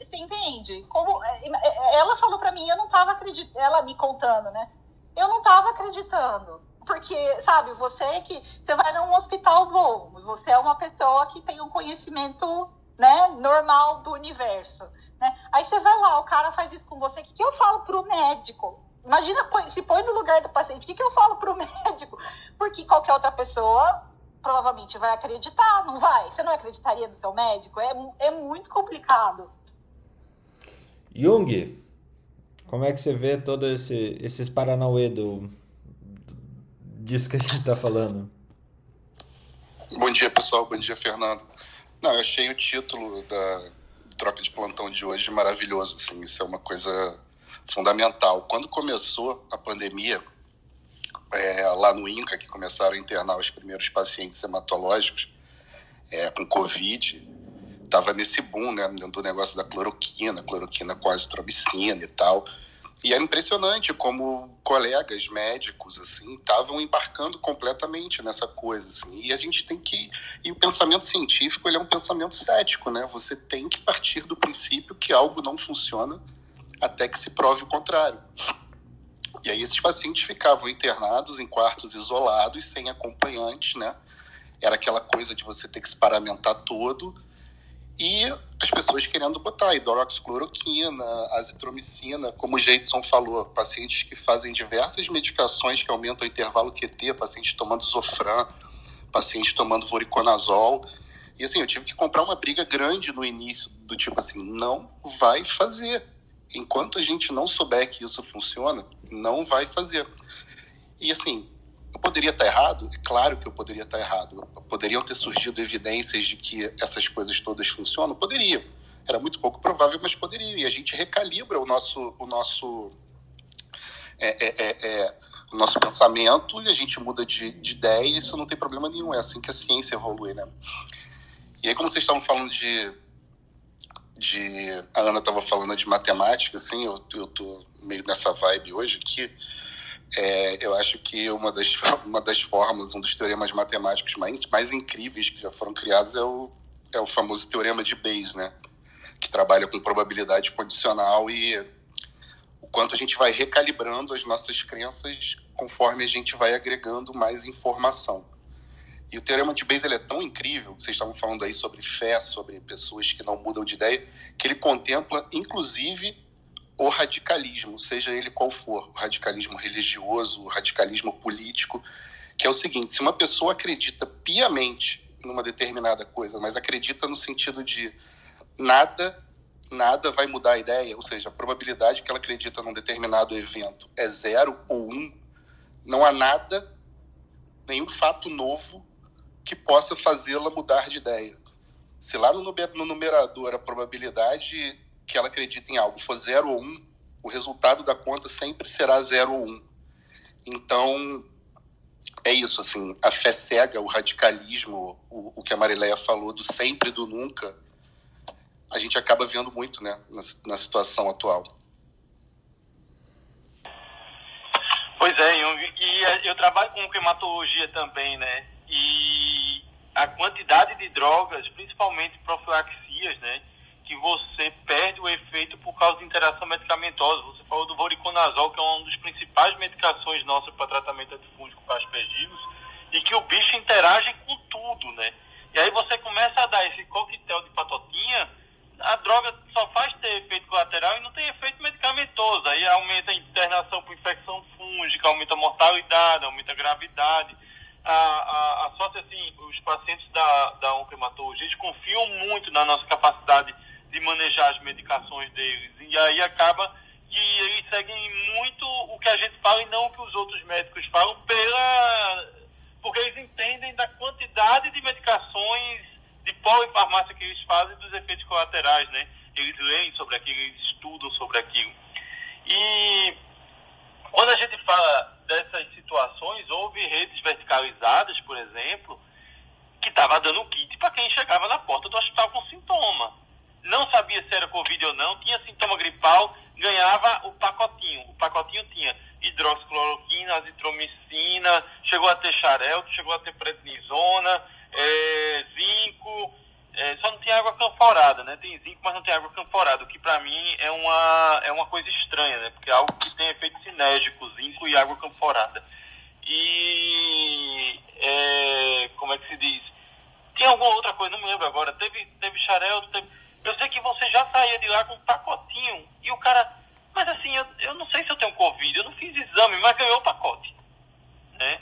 Você é, entende? Como, é, é, ela falou para mim, eu não tava acreditando, ela me contando, né? Eu não tava acreditando porque, sabe, você que você vai num hospital bom, você é uma pessoa que tem um conhecimento, né, normal do universo, né? Aí você vai lá, o cara faz isso com você, o que, que eu falo pro médico? Imagina, se põe no lugar do paciente, o que, que eu falo pro médico? Porque qualquer outra pessoa provavelmente vai acreditar, não vai? Você não acreditaria no seu médico? É, é muito complicado. Jung, como é que você vê todos esse, esses paranauê do, disso que a gente está falando. Bom dia, pessoal. Bom dia, Fernando. Não, eu achei o título da troca de plantão de hoje maravilhoso. Assim, isso é uma coisa fundamental. Quando começou a pandemia, é, lá no INCA, que começaram a internar os primeiros pacientes hematológicos é, com Covid, estava nesse boom né, do negócio da cloroquina, cloroquina com azitromicina e tal. E era impressionante como colegas médicos assim estavam embarcando completamente nessa coisa assim. E a gente tem que e o pensamento científico ele é um pensamento cético, né? Você tem que partir do princípio que algo não funciona até que se prove o contrário. E aí esses pacientes ficavam internados em quartos isolados, sem acompanhantes, né? Era aquela coisa de você ter que se paramentar todo e as pessoas querendo botar hidroxicloroquina, azitromicina, como o Jeitson falou, pacientes que fazem diversas medicações que aumentam o intervalo QT, pacientes tomando Zofran, pacientes tomando voriconazol. E assim, eu tive que comprar uma briga grande no início, do tipo assim, não vai fazer. enquanto a gente não souber que isso funciona, não vai fazer. E assim, eu poderia estar errado? É claro que eu poderia estar errado. Poderiam ter surgido evidências de que essas coisas todas funcionam? Poderia. Era muito pouco provável, mas poderia. E a gente recalibra o nosso, o nosso, é, é, é, é o nosso pensamento e a gente muda de, de ideia e isso não tem problema nenhum. É assim que a ciência evolui, né? E aí, como vocês estavam falando de. de a Ana estava falando de matemática, assim, eu, eu tô meio nessa vibe hoje que é, eu acho que uma das, uma das formas, um dos teoremas matemáticos mais, mais incríveis que já foram criados é o, é o famoso teorema de Bayes, né? Que trabalha com probabilidade condicional e o quanto a gente vai recalibrando as nossas crenças conforme a gente vai agregando mais informação. E o teorema de Bayes ele é tão incrível, vocês estavam falando aí sobre fé, sobre pessoas que não mudam de ideia, que ele contempla, inclusive, o radicalismo, seja ele qual for, o radicalismo religioso, o radicalismo político, que é o seguinte: se uma pessoa acredita piamente numa determinada coisa, mas acredita no sentido de nada, nada vai mudar a ideia, ou seja, a probabilidade que ela acredita num determinado evento é zero ou um, não há nada, nenhum fato novo que possa fazê-la mudar de ideia. Se lá no numerador a probabilidade que ela acredita em algo for 0 ou 1, um, o resultado da conta sempre será 0 ou 1. Um. Então, é isso, assim, a fé cega, o radicalismo, o, o que a Marileia falou do sempre e do nunca, a gente acaba vendo muito, né, na, na situação atual. Pois é, eu, e eu trabalho com climatologia também, né? E a quantidade de drogas, principalmente profilaxias, né? Que você perde o efeito por causa de interação medicamentosa. Você falou do voriconazol, que é uma das principais medicações nossas para tratamento antifúngico para aspergillos, e que o bicho interage com tudo, né? E aí você começa a dar esse coquetel de patotinha a droga só faz ter efeito colateral e não tem efeito medicamentoso. Aí aumenta a internação por infecção fúngica, aumenta a mortalidade, aumenta a gravidade. A, a, a sorte, assim, os pacientes da, da oncohematologia eles confiam muito na nossa capacidade de manejar as medicações deles. E aí acaba que eles seguem muito o que a gente fala e não o que os outros médicos falam, pela, porque eles entendem da quantidade de medicações de polifarmácia que eles fazem dos efeitos colaterais, né? Eles leem sobre aquilo, eles estudam sobre aquilo. E quando a gente fala dessas situações, houve redes verticalizadas, por exemplo, que estava dando kit para quem chegava na porta do hospital com sintoma. Não sabia se era Covid ou não, tinha sintoma gripal, ganhava o pacotinho. O pacotinho tinha hidroxicloroquina, azitromicina, chegou a ter xarelto, chegou a ter prednisona, é, zinco, é, só não tem água canforada, né? Tem zinco, mas não tem água canforada, o que para mim é uma, é uma coisa estranha, né? Porque é algo que tem efeito sinérgico, zinco e água canforada. E é, como é que se diz? Tinha alguma outra coisa, não me lembro agora. Teve, teve xarel, teve... Eu sei que você já saía de lá com um pacotinho e o cara, mas assim, eu, eu não sei se eu tenho Covid, eu não fiz exame, mas ganhou o pacote, né?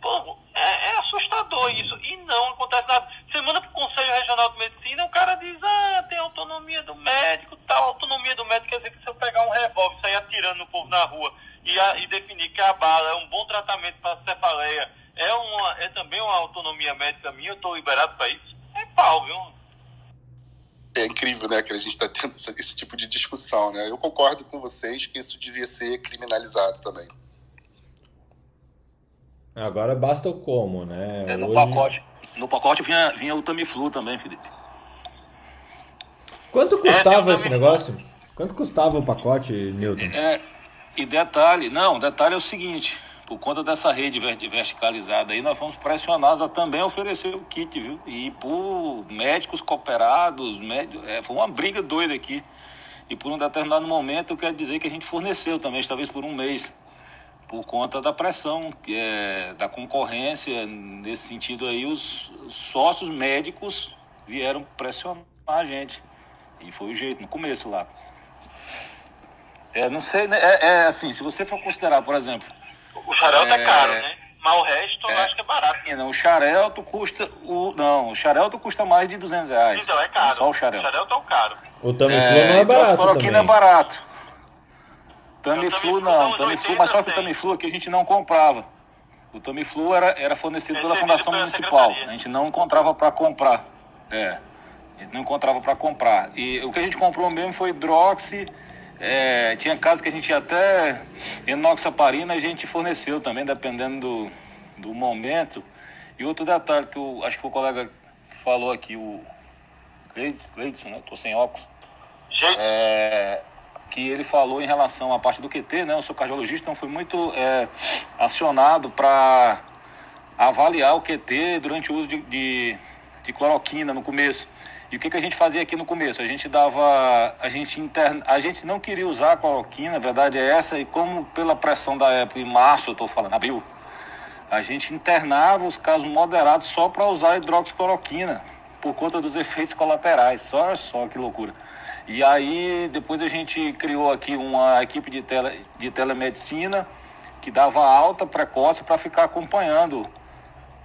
Pô, é, é, assustador isso. E não acontece nada. Você manda para o Conselho Regional de Medicina, o cara diz, ah, tem autonomia do médico, tal. Autonomia do médico quer dizer que se eu pegar um revólver e sair atirando no povo na rua e, a, e definir que a bala é um bom tratamento para cefaleia, é, uma, é também uma autonomia médica minha, eu estou liberado para isso? É pau, viu? É incrível, né, que a gente está tendo esse tipo de discussão, né? Eu concordo com vocês que isso devia ser criminalizado também. Agora basta o como, né? É, no, Hoje... pacote, no pacote vinha, vinha o Tamiflu também, Felipe. Quanto custava é, esse negócio? Quanto custava o pacote, Newton? É, e detalhe, não, detalhe é o seguinte, por conta dessa rede verticalizada aí, nós fomos pressionados a também oferecer o kit, viu? E por médicos cooperados, médicos, é, foi uma briga doida aqui. E por um determinado momento, eu quero dizer que a gente forneceu também, talvez por um mês por conta da pressão, é, da concorrência, nesse sentido aí, os, os sócios médicos vieram pressionar a gente. E foi o jeito, no começo lá. É, não sei, né? é, é assim, se você for considerar, por exemplo. O xarelto é, é caro, né? Mas o resto é, eu acho que é barato. Não, o xarelto custa. O, não, o xarelto custa mais de 200 reais. Então, é caro. Só o xarelto. O xarelto é o caro. O Tamiflu é, não é barato também. não é barato. Tamiflu não, Tamiflu, mas só que o Tamiflu aqui a gente não comprava. O Tamiflu era, era fornecido pela Fundação Municipal. A gente não encontrava para comprar. É. A gente não encontrava para comprar. E o que a gente comprou mesmo foi Droxy. É, tinha casos que a gente ia até enoxaparina, a gente forneceu também, dependendo do, do momento. E outro detalhe que eu acho que o colega falou aqui, o Cleidson, né? Tô sem óculos. É, que ele falou em relação à parte do QT, né? Eu sou cardiologista, então fui muito é, acionado para avaliar o QT durante o uso de, de, de, cloroquina no começo. E o que, que a gente fazia aqui no começo? A gente dava. A gente, interna, a gente não queria usar a cloroquina, a verdade é essa, e como pela pressão da época, em março eu estou falando, abril, a gente internava os casos moderados só para usar hidroxicloroquina, por conta dos efeitos colaterais. Só, só que loucura. E aí depois a gente criou aqui uma equipe de, tele, de telemedicina que dava alta precoce para ficar acompanhando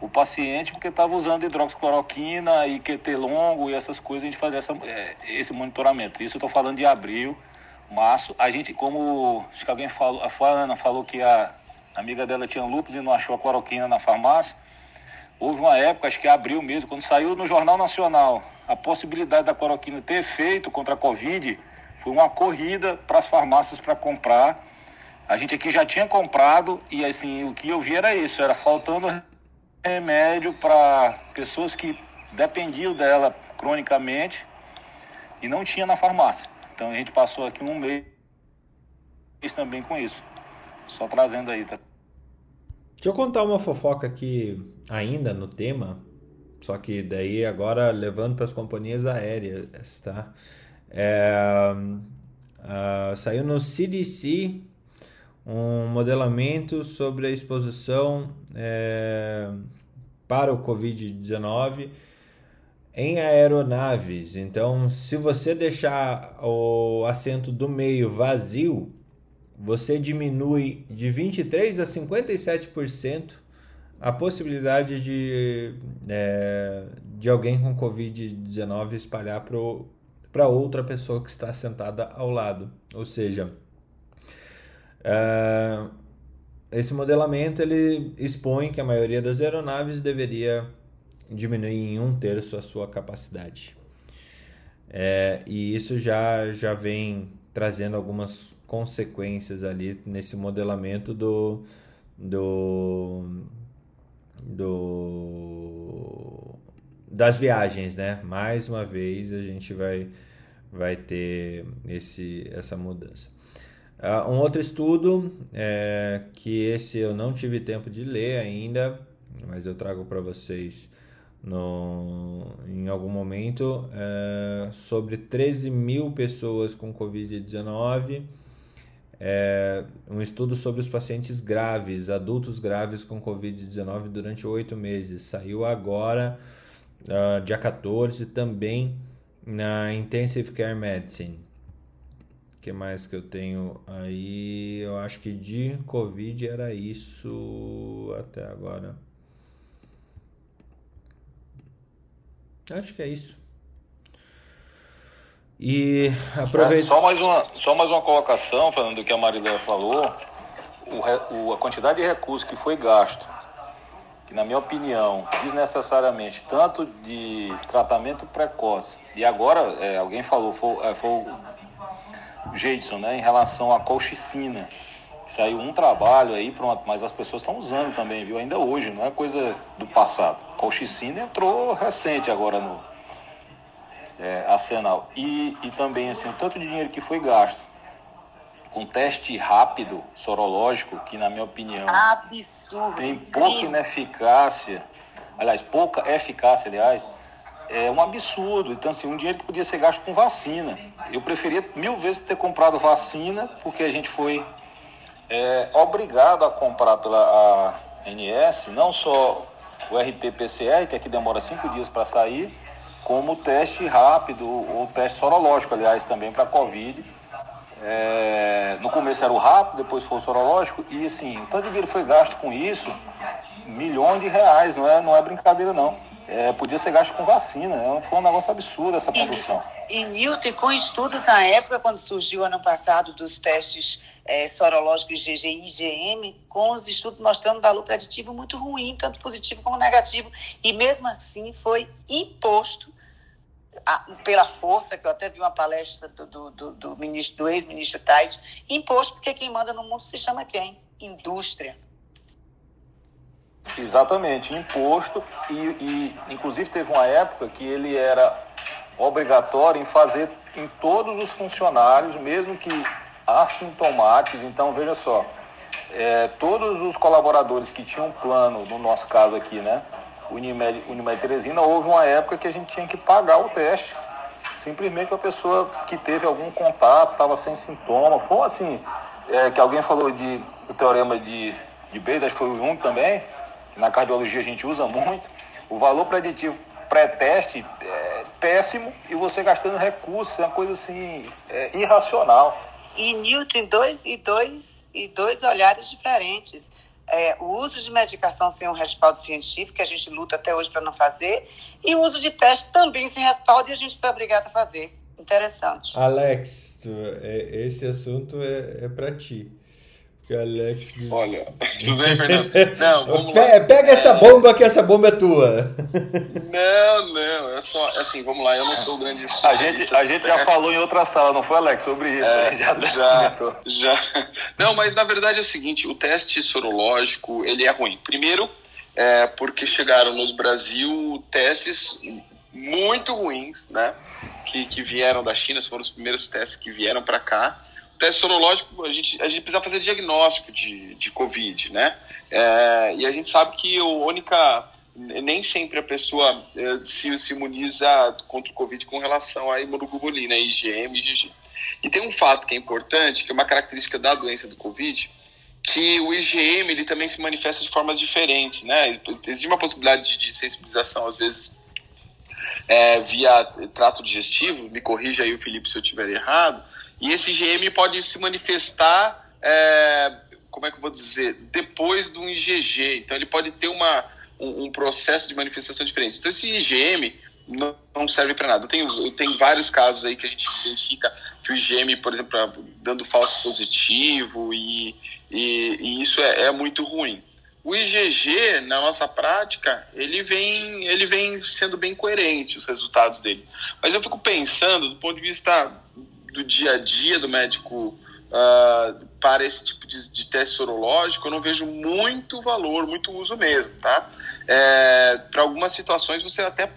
o paciente, porque estava usando hidroxicloroquina e QT longo e essas coisas, a gente fazia essa, é, esse monitoramento. Isso eu estou falando de abril, março. A gente, como acho que alguém falou, a Ana falou que a amiga dela tinha lúpus e não achou a cloroquina na farmácia. Houve uma época, acho que abril mesmo, quando saiu no Jornal Nacional a possibilidade da cloroquina ter efeito contra a Covid, foi uma corrida para as farmácias para comprar. A gente aqui já tinha comprado e assim, o que eu vi era isso, era faltando remédio para pessoas que dependiam dela cronicamente e não tinha na farmácia. Então a gente passou aqui um mês também com isso. Só trazendo aí, tá? Deixa eu contar uma fofoca aqui ainda no tema, só que daí agora levando para as companhias aéreas, tá? É, uh, saiu no CDC um modelamento sobre a exposição é, para o Covid-19 em aeronaves. Então, se você deixar o assento do meio vazio, você diminui de 23% a 57% a possibilidade de, é, de alguém com Covid-19 espalhar para outra pessoa que está sentada ao lado. Ou seja, é, esse modelamento ele expõe que a maioria das aeronaves deveria diminuir em um terço a sua capacidade. É, e isso já, já vem trazendo algumas consequências ali nesse modelamento do, do, do das viagens, né? Mais uma vez a gente vai, vai ter esse, essa mudança. Uh, um outro estudo é, que esse eu não tive tempo de ler ainda, mas eu trago para vocês no, em algum momento é, sobre 13 mil pessoas com Covid-19 é, um estudo sobre os pacientes graves, adultos graves com Covid-19 durante oito meses. Saiu agora, uh, dia 14, também na Intensive Care Medicine. Que mais que eu tenho aí? Eu acho que de Covid era isso até agora. Acho que é isso. E aproveita. Só mais uma, só mais uma colocação, falando do que a Marilé falou. O, o, a quantidade de recursos que foi gasto, que na minha opinião, desnecessariamente, tanto de tratamento precoce, e agora, é, alguém falou, foi, é, foi o Jadson, né, em relação à colchicina. Saiu um trabalho aí, pronto, mas as pessoas estão usando também, viu? Ainda hoje, não é coisa do passado. Colchicina entrou recente agora no, é, arsenal. E, e também, assim, o tanto de dinheiro que foi gasto com teste rápido, sorológico, que na minha opinião Absurdo. tem pouca ineficácia, aliás, pouca eficácia, aliás, é um absurdo. Então, assim, um dinheiro que podia ser gasto com vacina. Eu preferia mil vezes ter comprado vacina, porque a gente foi é, obrigado a comprar pela ANS, não só o RT-PCR, que aqui demora cinco dias para sair, como teste rápido, ou teste sorológico, aliás, também para Covid. É, no começo era o rápido, depois foi o sorológico, e assim, tanto dinheiro foi gasto com isso, milhões de reais, não é, não é brincadeira não. É, podia ser gasto com vacina. É foi um negócio absurdo essa condução. E, e Newton, com estudos na época, quando surgiu ano passado, dos testes é, sorológicos GG e IgM, com os estudos mostrando valor preditivo muito ruim, tanto positivo como negativo. E mesmo assim foi imposto a, pela força, que eu até vi uma palestra do, do, do, do ministro, do ex-ministro Tait, imposto porque quem manda no mundo se chama quem? Indústria. Exatamente, imposto e, e inclusive teve uma época que ele era obrigatório em fazer em todos os funcionários, mesmo que assintomáticos. Então veja só, é, todos os colaboradores que tinham plano, no nosso caso aqui, né, Unimed, Unimed Teresina, houve uma época que a gente tinha que pagar o teste. Simplesmente a pessoa que teve algum contato, estava sem sintoma, foi assim, é, que alguém falou de o teorema de, de Bayes, acho que foi o Jung também, na cardiologia a gente usa muito, o valor preditivo pré-teste é péssimo e você gastando recursos, é uma coisa assim, é, irracional. E Newton, dois, e, dois, e dois olhares diferentes. É, o uso de medicação sem um respaldo científico, que a gente luta até hoje para não fazer, e o uso de teste também sem respaldo, e a gente está obrigado a fazer. Interessante. Alex, tu, é, esse assunto é, é para ti. Alex. Olha, tudo bem, Fernando? Não, vamos lá. Pega essa bomba que essa bomba é tua. Não, não, é só assim, vamos lá, eu não sou o grande A gente, a gente já falou em outra sala, não foi, Alex, sobre isso. É, já, já, já. Não, mas na verdade é o seguinte, o teste sorológico, ele é ruim. Primeiro, é porque chegaram no Brasil testes muito ruins, né? Que, que vieram da China, foram os primeiros testes que vieram para cá teste sorológico, a gente, a gente precisa fazer diagnóstico de, de Covid, né? É, e a gente sabe que a única. Nem sempre a pessoa é, se, se imuniza contra o Covid com relação à imunoglobulina, IgM e IgG. E tem um fato que é importante, que é uma característica da doença do Covid, que o IgM ele também se manifesta de formas diferentes, né? Existe uma possibilidade de, de sensibilização, às vezes, é, via trato digestivo, me corrija aí o Felipe se eu estiver errado, e esse IgM pode se manifestar, é, como é que eu vou dizer, depois do IgG. Então ele pode ter uma, um, um processo de manifestação diferente. Então esse IgM não, não serve para nada. Tem tem vários casos aí que a gente identifica que o IgM, por exemplo, dando falso positivo e, e, e isso é, é muito ruim. O IgG, na nossa prática, ele vem, ele vem sendo bem coerente, os resultados dele. Mas eu fico pensando, do ponto de vista do dia a dia do médico uh, para esse tipo de, de, teste sorológico, eu não vejo muito valor, muito uso mesmo, tá? É, para algumas situações você até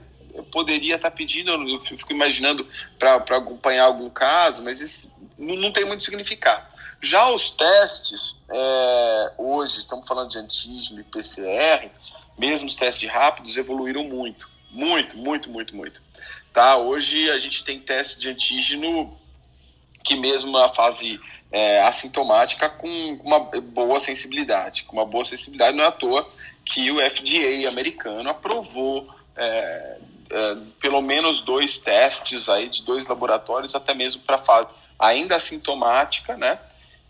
poderia estar tá pedindo, eu fico imaginando para acompanhar algum caso, mas isso não, tem muito significado. Já os testes, é, hoje, estamos falando de antígeno e PCR, mesmo os testes rápidos evoluíram muito, muito, muito, muito, muito. Tá? Hoje a gente tem teste de antígeno que mesmo na fase é, assintomática com uma boa sensibilidade. Com uma boa sensibilidade, não é à toa que o FDA americano aprovou é, é, pelo menos dois testes aí de dois laboratórios, até mesmo para fase ainda assintomática, né?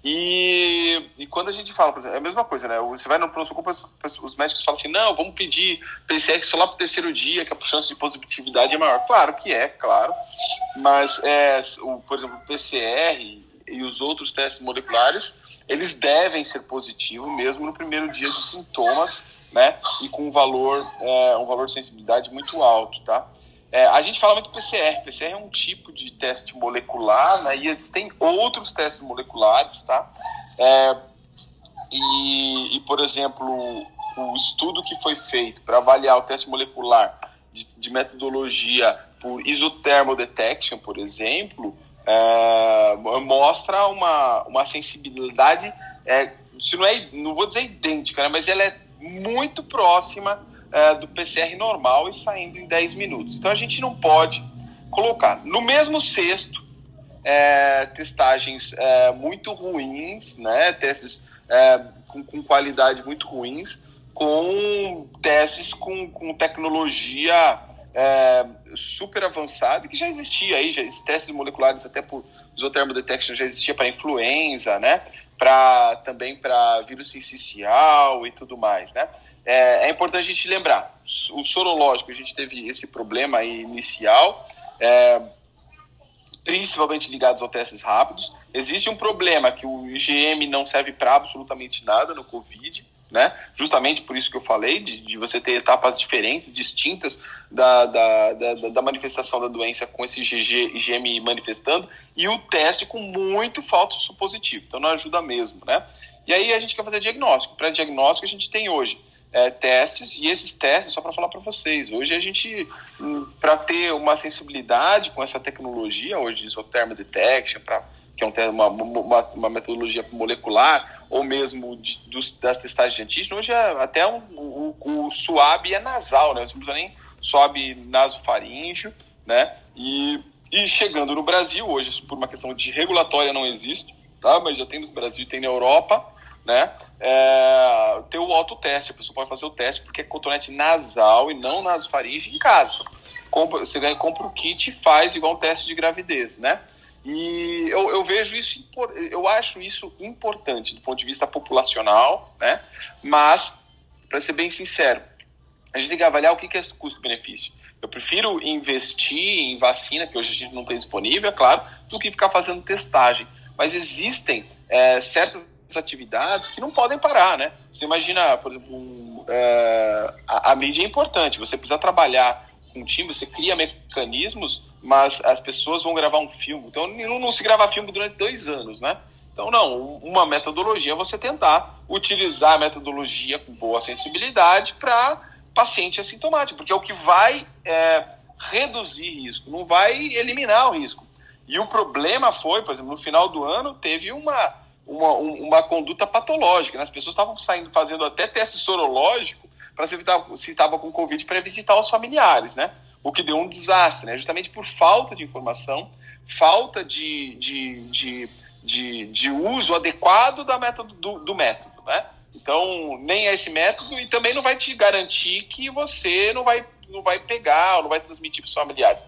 E, e, quando a gente fala, por exemplo, é a mesma coisa, né? Você vai no pronto-socorro, os médicos falam assim, não, vamos pedir PCR só lá para o terceiro dia, que a chance de positividade é maior. Claro que é, claro. Mas, é, o, por exemplo, o PCR e os outros testes moleculares, eles devem ser positivos mesmo no primeiro dia de sintomas, né? E com um valor, é, um valor de sensibilidade muito alto, tá? É, a gente fala muito PCR. PCR é um tipo de teste molecular, né? E existem outros testes moleculares, tá? É, e, e, por exemplo, o estudo que foi feito para avaliar o teste molecular de, de metodologia por isothermal detection, por exemplo, é, mostra uma, uma sensibilidade, é, se não é, não vou dizer idêntica, né? Mas ela é muito próxima é, do PCR normal e saindo em 10 minutos. Então a gente não pode colocar no mesmo cesto é, testagens é, muito ruins, né, testes com, com, qualidade muito ruins, com testes com, com tecnologia super avançada, que já existia aí, já, testes moleculares até por isothermal detection já existia para influenza, né? Para também para vírus sincicial e tudo mais, né? É, é, importante a gente lembrar, o sorológico, a gente teve esse problema inicial, é, principalmente ligados aos testes rápidos. Existe um problema que o IgM não serve para absolutamente nada no Covid, né? Justamente por isso que eu falei, de, de você ter etapas diferentes, distintas da, da, da, da, manifestação da doença com esse GG, IgM manifestando, e o teste com muito falso positivo. Então não ajuda mesmo, né? E aí a gente quer fazer diagnóstico. Para diagnóstico a gente tem hoje é, testes, e esses testes, só para falar para vocês, hoje a gente, hum, para ter uma sensibilidade com essa tecnologia, hoje de Isothermal Detection, pra, que é um, uma, uma, uma metodologia molecular, ou mesmo de, dos, das testagens de antígeno, hoje é, até um, o, o SUAB é nasal, né? Não precisa nem SUAB nasofaríngeo, né? E, e chegando no Brasil, hoje, por uma questão de regulatória, não existe, tá? Mas já tem no Brasil tem na Europa, né? É, ter o autoteste, a pessoa pode fazer o teste porque é cotonete nasal e não nasofaringe em casa. Compra, você ganha, compra o kit e faz igual um teste de gravidez, né? E eu, eu vejo isso, eu acho isso importante do ponto de vista populacional, né? Mas, para ser bem sincero, a gente tem que avaliar o que é custo-benefício. Eu prefiro investir em vacina, que hoje a gente não tem disponível, é claro, do que ficar fazendo testagem. Mas existem é, certas atividades que não podem parar, né? Você imagina, por exemplo, um, é, a, a, mídia é importante, você precisa trabalhar com um time, você cria mecanismos, mas as pessoas vão gravar um filme. Então, não, não se grava filme durante dois anos, né? Então, não, uma metodologia é você tentar utilizar a metodologia com boa sensibilidade para paciente assintomático, porque é o que vai é, reduzir risco, não vai eliminar o risco. E o problema foi, por exemplo, no final do ano teve uma uma, uma conduta patológica. Né? As pessoas estavam saindo fazendo até teste sorológico para se se estava com Covid para visitar os familiares, né? O que deu um desastre, né? Justamente por falta de informação, falta de, de, de, de, de uso adequado da método, do, do método, né? Então, nem é esse método e também não vai te garantir que você não vai, não vai pegar ou não vai transmitir para os familiares.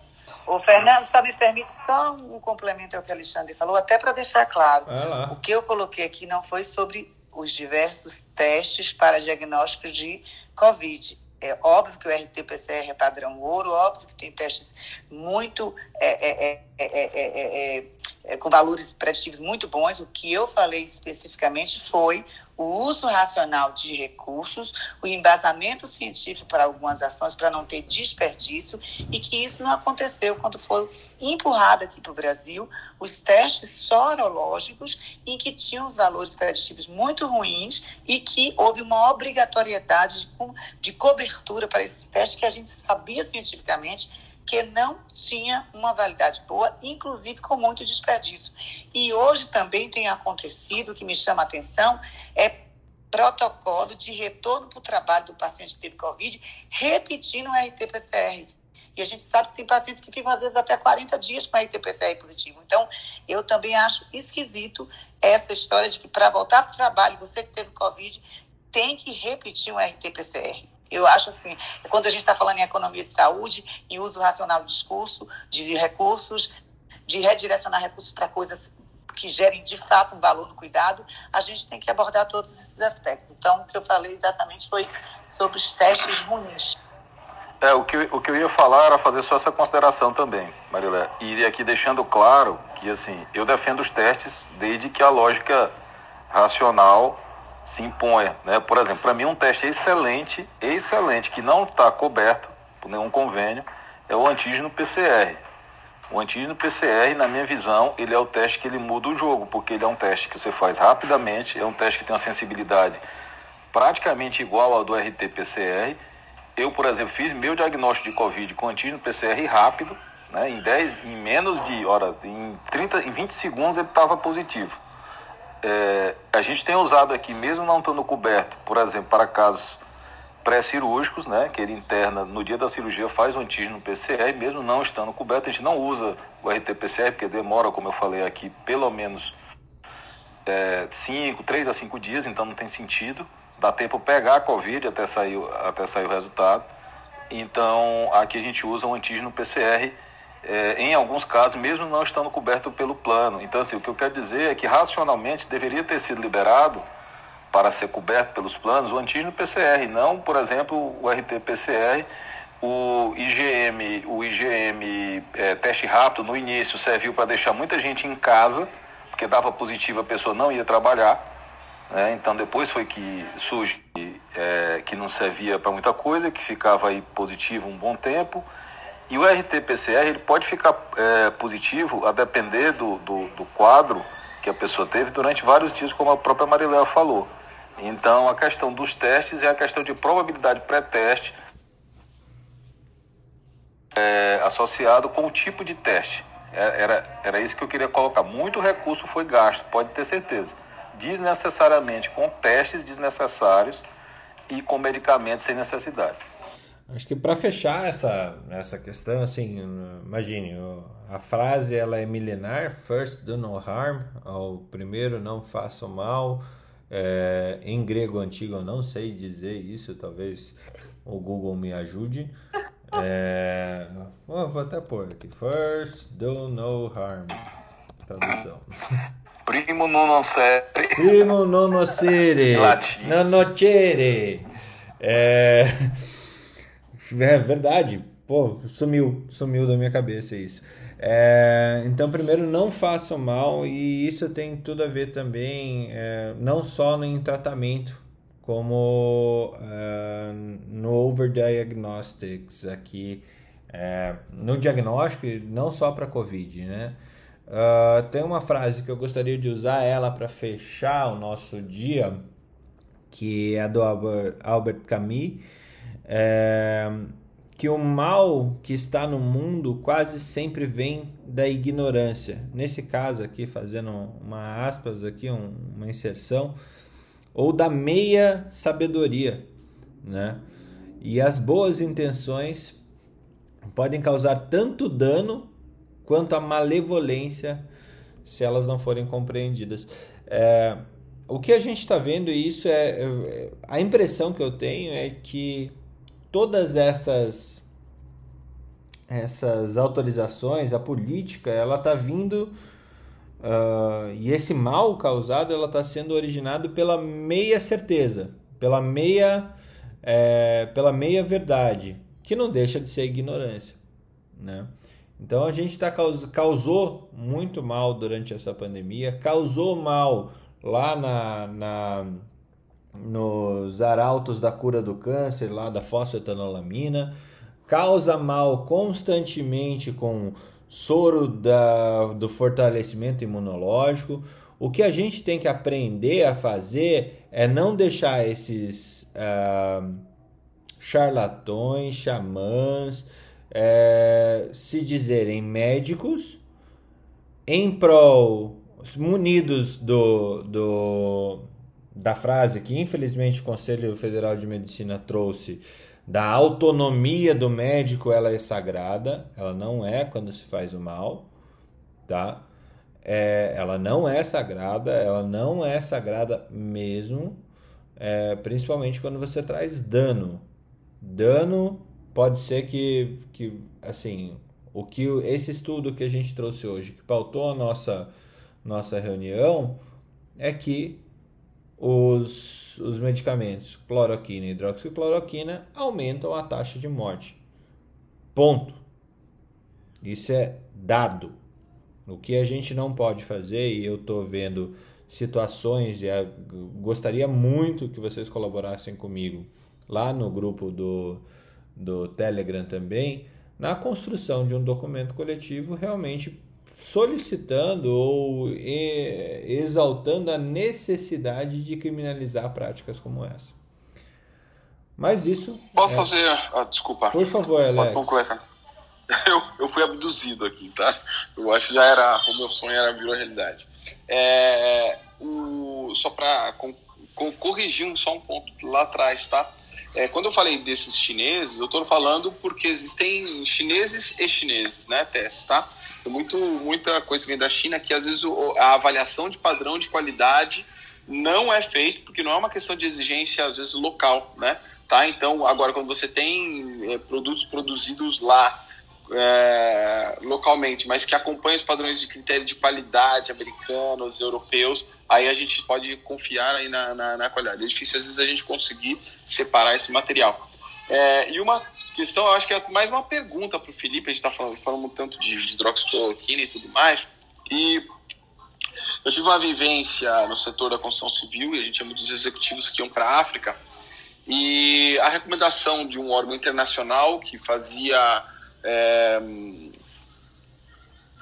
O Fernando, só me permite só um complemento ao que o Alexandre falou, até para deixar claro. o que eu coloquei aqui não foi sobre os diversos testes para diagnóstico de Covid. É óbvio que o RT-PCR é padrão ouro, óbvio que tem testes muito é, é, é, é, com valores preditivos muito bons. O que eu falei especificamente foi o uso racional de recursos, o embasamento científico para algumas ações para não ter desperdício e que isso não aconteceu quando foi empurrado aqui para o Brasil os testes sorológicos em que tinham os valores preditivos muito ruins e que houve uma obrigatoriedade de, de cobertura para esses testes que a gente sabia cientificamente que não tinha uma validade boa, inclusive com muito desperdício. E hoje também tem acontecido, o que me chama a atenção, é protocolo de retorno para o trabalho do paciente que teve Covid, repetindo o RT-PCR. E a gente sabe que tem pacientes que ficam, às vezes, até 40 dias com RT-PCR positivo. Então, eu também acho esquisito essa história de que para voltar para o trabalho, você que teve Covid, tem que repetir um RT-PCR. Eu acho assim, quando a gente está falando em economia de saúde, em uso racional do discurso, de recursos, de redirecionar recursos para coisas que gerem de fato um valor no cuidado, a gente tem que abordar todos esses aspectos. Então, o que eu falei exatamente foi sobre os testes ruins. É, o que, o que eu ia falar era fazer só essa consideração também, Marilé. E aqui deixando claro que, assim, eu defendo os testes desde que a lógica racional se imponha. Né? Por exemplo, para mim um teste excelente, excelente, que não está coberto por nenhum convênio, é o antígeno PCR. O antígeno PCR, na minha visão, ele é o teste que ele muda o jogo, porque ele é um teste que você faz rapidamente, é um teste que tem uma sensibilidade praticamente igual ao do RT-PCR. Eu, por exemplo, fiz meu diagnóstico de Covid com antígeno PCR rápido, né? em, 10, em menos de hora, em, 30, em 20 segundos ele estava positivo é, a gente tem usado aqui, mesmo não estando coberto, por exemplo, para casos pré-cirúrgicos, né, que ele interna no dia da cirurgia, faz o antígeno PCR, mesmo não estando coberto, a gente não usa o RT-PCR, porque demora, como eu falei aqui, pelo menos 5, é, 3 a 5 dias, então não tem sentido. Dá tempo pegar a Covid até sair, até sair o resultado. Então, aqui a gente usa o antígeno PCR é, em alguns casos, mesmo não estando coberto pelo plano. Então, assim, o que eu quero dizer é que racionalmente deveria ter sido liberado para ser coberto pelos planos o antígeno PCR, não, por exemplo, o RT-PCR, o IgM, o IgM é, teste rápido no início serviu para deixar muita gente em casa, porque dava positivo a pessoa não ia trabalhar, né? então depois foi que surge é, que não servia para muita coisa, que ficava aí positivo um bom tempo, e o RT-PCR ele pode ficar é, positivo a depender do, do, do quadro que a pessoa teve durante vários dias, como a própria Mariléa falou. Então, a questão dos testes é a questão de probabilidade pré-teste é, associado com o tipo de teste. É, era, era isso que eu queria colocar. Muito recurso foi gasto, pode ter certeza. Desnecessariamente com testes desnecessários e com medicamentos sem necessidade. Acho que para fechar essa, essa questão, assim, imagine, a frase ela é milenar, first do no harm, o primeiro não faça mal, é, em grego antigo eu não sei dizer isso, talvez o Google me ajude. É, oh, vou até pôr aqui, first do no harm, tradução. Primo non nocere. Primo non nocere. Non nocere. É... É verdade. Pô, sumiu, sumiu da minha cabeça isso. É, então, primeiro, não façam mal, e isso tem tudo a ver também, é, não só em tratamento, como é, no overdiagnostics aqui, é, no diagnóstico, não só para Covid, né? Uh, tem uma frase que eu gostaria de usar ela para fechar o nosso dia, que é do Albert, Albert Camus, é, que o mal que está no mundo quase sempre vem da ignorância. Nesse caso aqui, fazendo uma aspas aqui, um, uma inserção, ou da meia sabedoria, né? E as boas intenções podem causar tanto dano quanto a malevolência se elas não forem compreendidas. É, o que a gente está vendo, isso é, é a impressão que eu tenho é que todas essas essas autorizações, a política, ela está vindo uh, e esse mal causado, ela está sendo originado pela meia certeza, pela meia é, pela meia verdade, que não deixa de ser ignorância, né? Então a gente tá, causou muito mal durante essa pandemia, causou mal lá na, na nos arautos da cura do câncer, lá da fosfetanolamina, causa mal constantemente com soro da, do fortalecimento imunológico. O que a gente tem que aprender a fazer é não deixar esses uh, charlatões, xamãs, uh, se dizerem médicos em prol, munidos do, do da frase que infelizmente o Conselho Federal de Medicina trouxe da autonomia do médico, ela é sagrada, ela não é quando se faz o mal, tá? É, ela não é sagrada, ela não é sagrada mesmo, é, principalmente quando você traz dano. Dano pode ser que, que assim, o que esse estudo que a gente trouxe hoje, que pautou a nossa, nossa reunião, é que os, os medicamentos cloroquina e hidroxicloroquina aumentam a taxa de morte. Ponto. Isso é dado. O que a gente não pode fazer, e eu estou vendo situações, e gostaria muito que vocês colaborassem comigo lá no grupo do, do Telegram também, na construção de um documento coletivo realmente solicitando ou exaltando a necessidade de criminalizar práticas como essa. Mas isso. Posso é... fazer. Ah, desculpa. Por favor, Alex. Eu, eu fui abduzido aqui, tá? Eu acho que já era. O meu sonho era virou realidade. É, o, só para corrigir um, só um ponto lá atrás, tá? É, quando eu falei desses chineses, eu estou falando porque existem chineses e chineses, né? Testes, tá? Muito, muita coisa que vem da China que às vezes a avaliação de padrão de qualidade não é feito porque não é uma questão de exigência às vezes local, né? Tá? Então agora quando você tem é, produtos produzidos lá é, localmente, mas que acompanha os padrões de critério de qualidade americanos, europeus, aí a gente pode confiar aí na, na, na qualidade. É difícil às vezes a gente conseguir separar esse material. É, e uma questão, eu acho que é mais uma pergunta para o Felipe, a gente está falando, falando tanto de hidroxicloroquina e tudo mais, e eu tive uma vivência no setor da construção civil e a gente tinha muitos executivos que iam para a África e a recomendação de um órgão internacional que fazia é,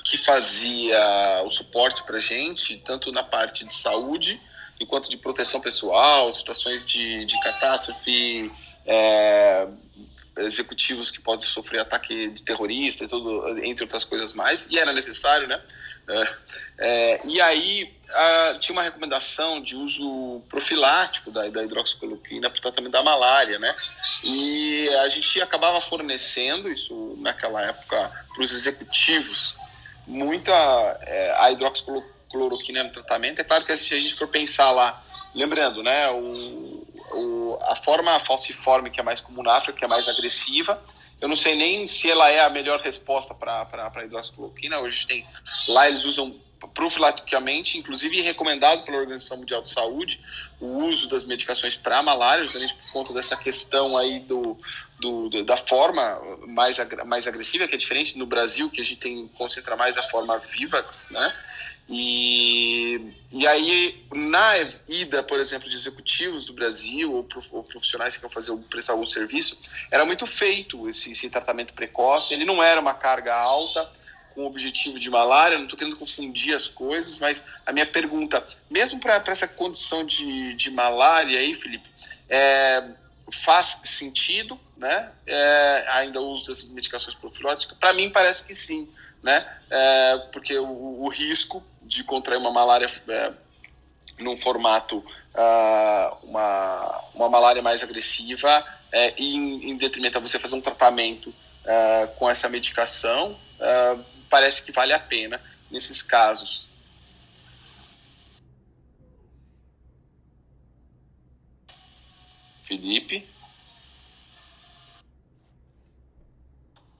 que fazia o suporte para gente tanto na parte de saúde enquanto de proteção pessoal, situações de, de catástrofe, é, executivos que podem sofrer ataque de terrorista e tudo, entre outras coisas mais, e era necessário, né? É, é, e aí a, tinha uma recomendação de uso profilático da, da hidroxicloroquina para o tratamento da malária, né? E a gente acabava fornecendo isso naquela época para os executivos muita é, a hidroxicloroquina no tratamento. É claro que se a gente for pensar lá, lembrando, né? O, o, a forma falciforme que é mais comum na África, que é mais agressiva, eu não sei nem se ela é a melhor resposta para a hidroxicloroquina. Hoje tem lá eles usam profilaticamente, inclusive recomendado pela Organização Mundial de Saúde, o uso das medicações para malária, justamente por conta dessa questão aí do, do, da forma mais, mais agressiva, que é diferente no Brasil, que a gente tem concentra mais a forma Vivax, né? E, e aí, na ida, por exemplo, de executivos do Brasil ou, ou profissionais que vão fazer prestar algum serviço, era muito feito esse, esse tratamento precoce. Ele não era uma carga alta, com o objetivo de malária, não estou querendo confundir as coisas, mas a minha pergunta, mesmo para essa condição de, de malária aí, Felipe, é, faz sentido, né? É, ainda o uso dessas medicações profilóticas? Para mim parece que sim, né? É, porque o, o risco de contrair uma malária é, num formato uh, uma, uma malária mais agressiva é, em, em, detrimento a você fazer um tratamento uh, com essa medicação uh, parece que vale a pena nesses casos. Felipe?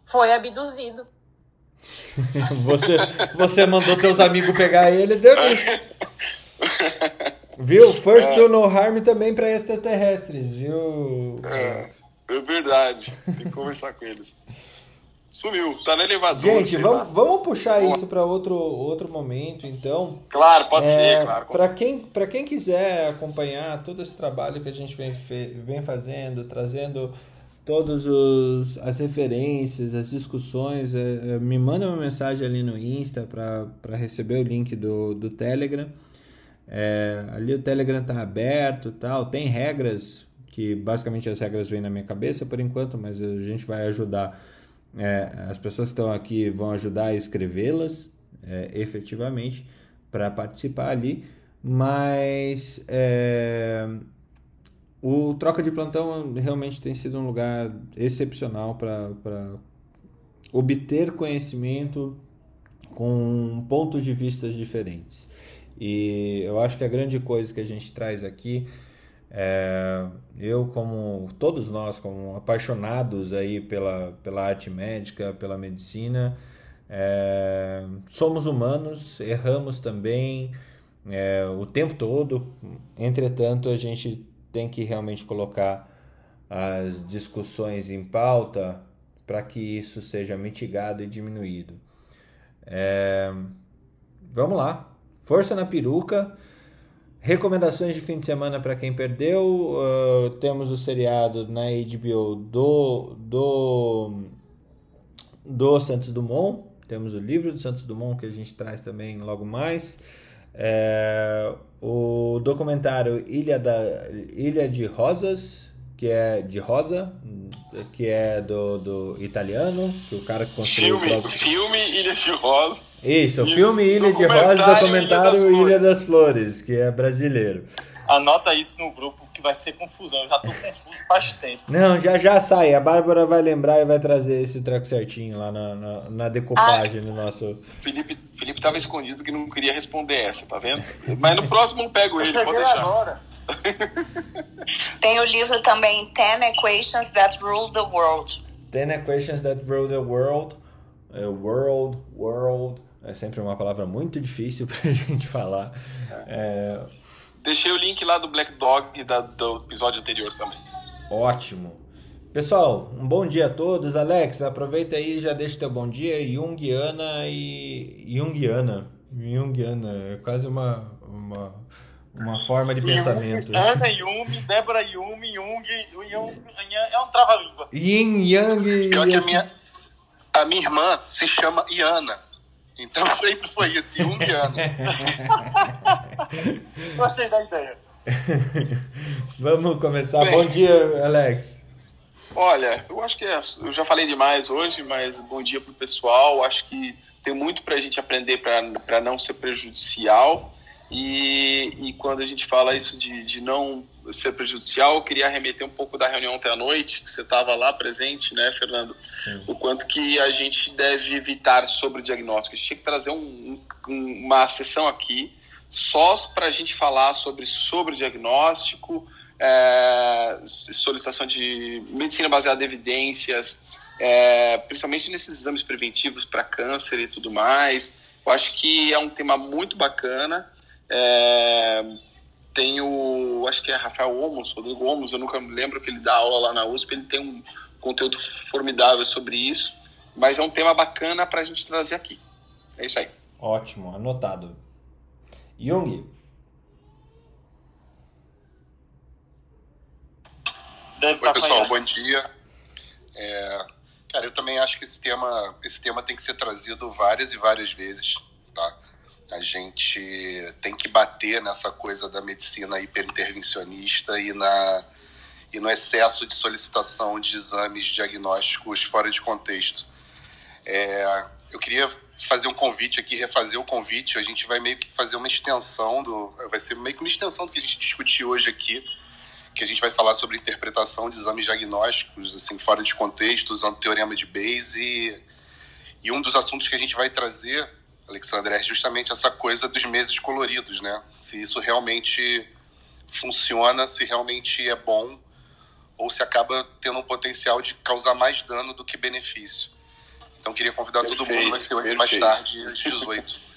Foi abduzido você, você mandou teus amigos pegar ele, deu isso. Viu? First é. do no harm também para extraterrestres, viu? É, é verdade. Tem que conversar com eles. Sumiu, tá no elevador. Gente, vamos, vamos puxar isso para outro, outro momento, então. Claro, pode é, ser, claro. Para quem, quem quiser acompanhar todo esse trabalho que a gente vem, vem fazendo, trazendo todas as referências, as discussões, é, é, me manda uma mensagem ali no Insta para receber o link do, do Telegram. É, ali o Telegram está aberto tal, tem regras, que basicamente as regras vêm na minha cabeça por enquanto, mas a gente vai ajudar, é, as pessoas que estão aqui vão ajudar a escrevê-las é, efetivamente para participar ali, mas é, o Troca de Plantão realmente tem sido um lugar excepcional para obter conhecimento com pontos de vista diferentes. E eu acho que a grande coisa que a gente traz aqui é, eu como todos nós como apaixonados aí pela, pela arte médica, pela medicina, é, somos humanos, erramos também é, o tempo todo. Entretanto, a gente tem que realmente colocar as discussões em pauta para que isso seja mitigado e diminuído. É... Vamos lá, força na peruca. Recomendações de fim de semana para quem perdeu. Uh, temos o seriado na HBO do, do, do Santos Dumont. Temos o livro do Santos Dumont que a gente traz também logo mais. É, o documentário Ilha, da, Ilha de Rosas, que é de Rosa, que é do, do italiano, que o cara que construiu filme, o próprio... filme Ilha de Rosa. Isso, o filme Ilha de Rosa, documentário Ilha das, Ilha das Flores, que é brasileiro. Anota isso no grupo que vai ser confusão. Eu já tô confuso faz tempo. Não, já já sai. A Bárbara vai lembrar e vai trazer esse treco certinho lá na, na, na decupagem ah, no nosso. Felipe, Felipe tava escondido que não queria responder essa, tá vendo? Mas no próximo eu pego ele, pode deixar. Agora. Tem o livro também Ten Equations That Rule the World. Ten Equations That Rule the World é, world, world, é sempre uma palavra muito difícil para a gente falar. É... Deixei o link lá do Black Dog da, do episódio anterior também. Ótimo. Pessoal, um bom dia a todos. Alex, aproveita aí e já deixa teu bom dia. Jungiana e. Jungiana. Jungiana. É quase uma, uma, uma forma de pensamento. Ana Yumi, Débora Yumi, Jung, Jung, é um trava-língua. Yin Yang. Pior que a minha, a minha irmã se chama Iana. Então sempre foi isso, Jungiana. Gostei da ideia. Vamos começar. Bem, bom dia, Alex. Olha, eu acho que é, eu já falei demais hoje, mas bom dia para o pessoal. Acho que tem muito para a gente aprender para não ser prejudicial. E, e quando a gente fala isso de, de não ser prejudicial, eu queria remeter um pouco da reunião ontem à noite, que você estava lá presente, né, Fernando? Sim. O quanto que a gente deve evitar sobre diagnóstico. A gente tinha que trazer um, um, uma sessão aqui só para a gente falar sobre, diagnóstico, é, solicitação de medicina baseada em evidências, é, principalmente nesses exames preventivos para câncer e tudo mais. Eu acho que é um tema muito bacana. É, tem o, acho que é Rafael Omos, Rodrigo Omos, eu nunca me lembro que ele dá aula lá na USP, ele tem um conteúdo formidável sobre isso, mas é um tema bacana para a gente trazer aqui. É isso aí. Ótimo, anotado. Jung, Deve Oi, pessoal, bom dia. É, cara, eu também acho que esse tema, esse tema tem que ser trazido várias e várias vezes, tá? A gente tem que bater nessa coisa da medicina hiperintervencionista e, na, e no excesso de solicitação de exames diagnósticos fora de contexto. É, eu queria fazer um convite aqui, refazer o convite. A gente vai meio que fazer uma extensão do. Vai ser meio que uma extensão do que a gente discutiu hoje aqui que a gente vai falar sobre interpretação de exames diagnósticos, assim, fora de contexto, usando o teorema de Bayes e, e um dos assuntos que a gente vai trazer, Alexandre, é justamente essa coisa dos meses coloridos, né? Se isso realmente funciona, se realmente é bom ou se acaba tendo um potencial de causar mais dano do que benefício. Então queria convidar perfeito, todo mundo, vai ser hoje mais tarde, às 18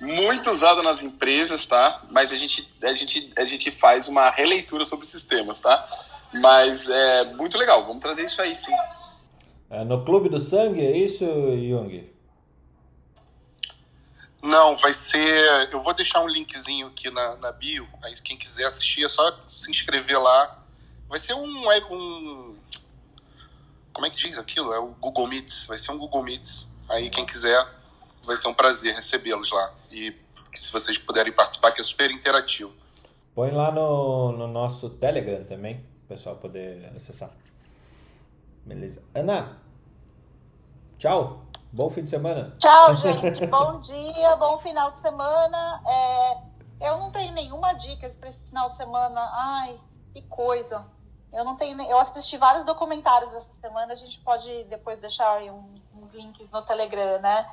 muito usado nas empresas, tá? Mas a gente, a gente, a gente faz uma releitura sobre sistemas, tá? Mas é muito legal, vamos trazer isso aí, sim. É no Clube do Sangue, é isso, Jung? Não, vai ser. Eu vou deixar um linkzinho aqui na, na bio. Aí quem quiser assistir é só se inscrever lá. Vai ser um, é um. Como é que diz aquilo? É o Google Meets. Vai ser um Google Meets. Aí quem quiser vai ser um prazer recebê-los lá. E se vocês puderem participar, que é super interativo. Põe lá no, no nosso Telegram também, o pessoal poder acessar. Beleza. Ana, tchau. Bom fim de semana. Tchau, gente. bom dia, bom final de semana. É, eu não tenho nenhuma dica para esse final de semana. Ai, que coisa. Eu não tenho. Eu assisti vários documentários essa semana. A gente pode depois deixar uns, uns links no Telegram, né?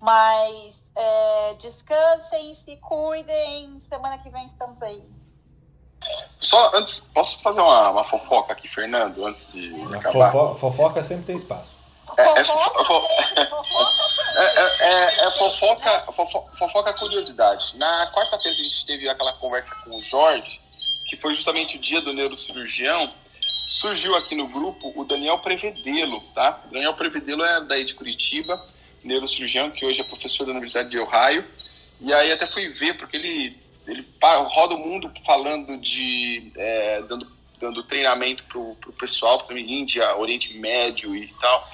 Mas é, descansem, se cuidem. Semana que vem estamos aí. Só antes, posso fazer uma, uma fofoca aqui, Fernando, antes de acabar? Fofo, fofoca sempre tem espaço. É, é, é, é, é fofoca, fofoca curiosidade. Na quarta-feira a gente teve aquela conversa com o Jorge, que foi justamente o dia do neurocirurgião. Surgiu aqui no grupo o Daniel Prevedelo, tá? O Daniel Prevedelo é daí de Curitiba neurocirurgião, que hoje é professor da Universidade de Ohio. E aí até fui ver, porque ele, ele roda o mundo falando de. É, dando, dando treinamento para o pessoal, para Índia, Oriente Médio e tal,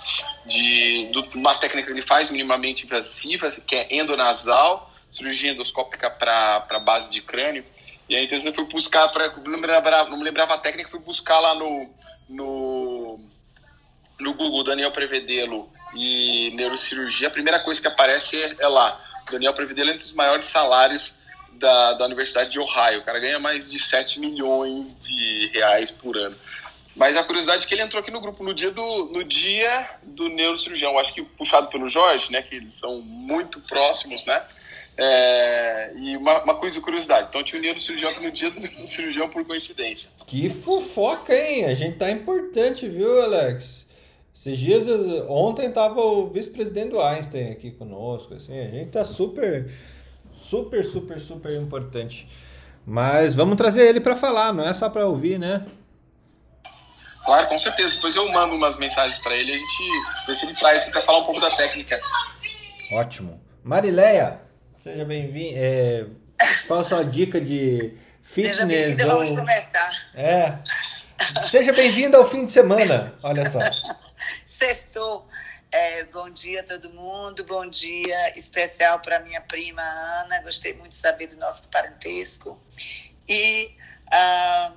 de, de uma técnica que ele faz minimamente invasiva, que é endonasal, cirurgia endoscópica para base de crânio. E aí então eu fui buscar, pra, não, me lembrava, não me lembrava a técnica, fui buscar lá no, no, no Google Daniel Prevedelo e neurocirurgia, a primeira coisa que aparece é, é lá. Daniel Previdelo é um dos maiores salários da, da Universidade de Ohio. O cara ganha mais de 7 milhões de reais por ano. Mas a curiosidade é que ele entrou aqui no grupo no dia do, no dia do neurocirurgião. Acho que puxado pelo Jorge, né? Que eles são muito próximos, né? É, e uma, uma coisa curiosidade. Então tinha o neurocirurgião aqui no dia do neurocirurgião por coincidência. Que fofoca, hein? A gente tá importante, viu, Alex? Esses dias, ontem tava o vice-presidente do Einstein aqui conosco, assim, a gente tá super, super, super, super importante. Mas vamos trazer ele para falar, não é só para ouvir, né? Claro, com certeza. Depois eu mando umas mensagens para ele a gente vê se ele traz para falar um pouco da técnica. Ótimo. Marileia, seja bem-vinda. É, qual a sua dica de fitness? Seja bem-vinda, vamos começar. É. Seja bem-vinda ao fim de semana, olha só. Sextou. É, bom dia a todo mundo, bom dia especial para minha prima Ana. Gostei muito de saber do nosso parentesco. E ah,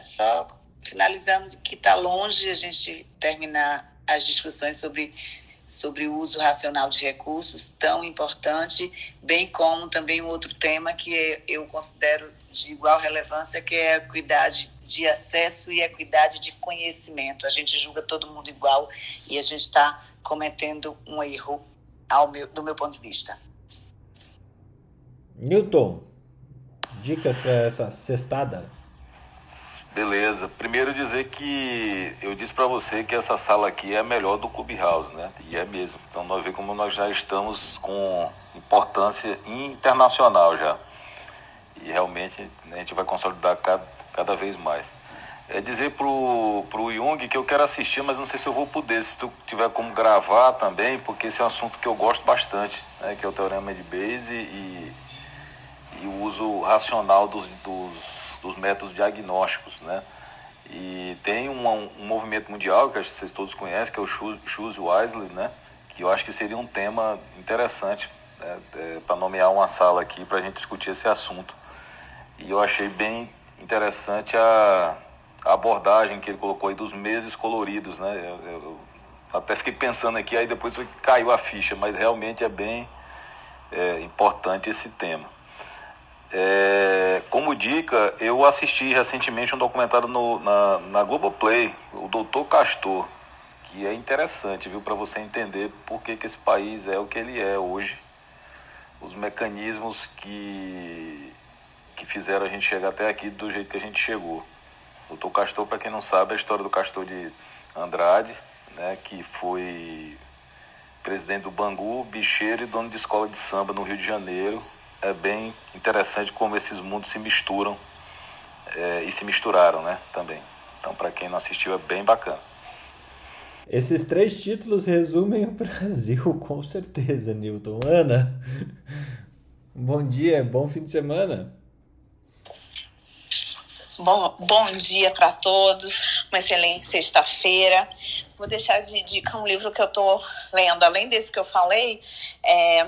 só finalizando que está longe a gente terminar as discussões sobre sobre o uso racional de recursos, tão importante, bem como também um outro tema que eu considero de igual relevância, que é a equidade de acesso e equidade de conhecimento. A gente julga todo mundo igual e a gente está cometendo um erro ao meu, do meu ponto de vista. Newton, dicas para essa cestada? Beleza. Primeiro dizer que eu disse para você que essa sala aqui é a melhor do Clubhouse, né? E é mesmo. Então nós vemos como nós já estamos com importância internacional já. E realmente a gente vai consolidar cada, cada vez mais. É dizer pro, pro Jung que eu quero assistir, mas não sei se eu vou poder, se tu tiver como gravar também, porque esse é um assunto que eu gosto bastante, né? Que é o Teorema de Bayes e, e o uso racional dos, dos dos métodos diagnósticos, né? E tem um, um, movimento mundial que vocês todos conhecem, que é o Choose Wisely, né? Que eu acho que seria um tema interessante né? é, para nomear uma sala aqui para a gente discutir esse assunto. E eu achei bem interessante a, a, abordagem que ele colocou aí dos meses coloridos, né? Eu, eu, até fiquei pensando aqui, aí depois caiu a ficha, mas realmente é bem é, importante esse tema. É, como dica, eu assisti recentemente um documentário no, na, na Globoplay, o Doutor Castor, que é interessante, viu, para você entender por que, que esse país é o que ele é hoje, os mecanismos que, que fizeram a gente chegar até aqui do jeito que a gente chegou. O Doutor Castor, para quem não sabe, é a história do Castor de Andrade, né, que foi presidente do Bangu, bicheiro e dono de escola de samba no Rio de Janeiro, é bem interessante como esses mundos se misturam é, e se misturaram, né, também. Então, para quem não assistiu, é bem bacana. Esses três títulos resumem o Brasil, com certeza, Newton. Ana, bom dia, bom fim de semana. Bom, bom dia para todos, uma excelente sexta-feira. Vou deixar de dica um livro que eu estou lendo, além desse que eu falei, é,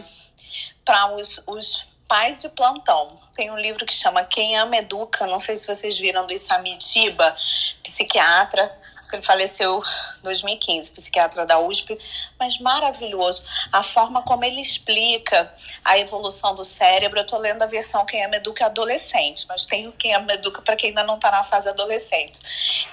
para os, os pais de plantão. Tem um livro que chama Quem Ama Educa, não sei se vocês viram, do Isamitiba, psiquiatra, ele faleceu em 2015, psiquiatra da USP, mas maravilhoso. A forma como ele explica a evolução do cérebro. Eu estou lendo a versão Quem Ama Educa adolescente, mas tem o Quem Ama Educa para quem ainda não está na fase adolescente.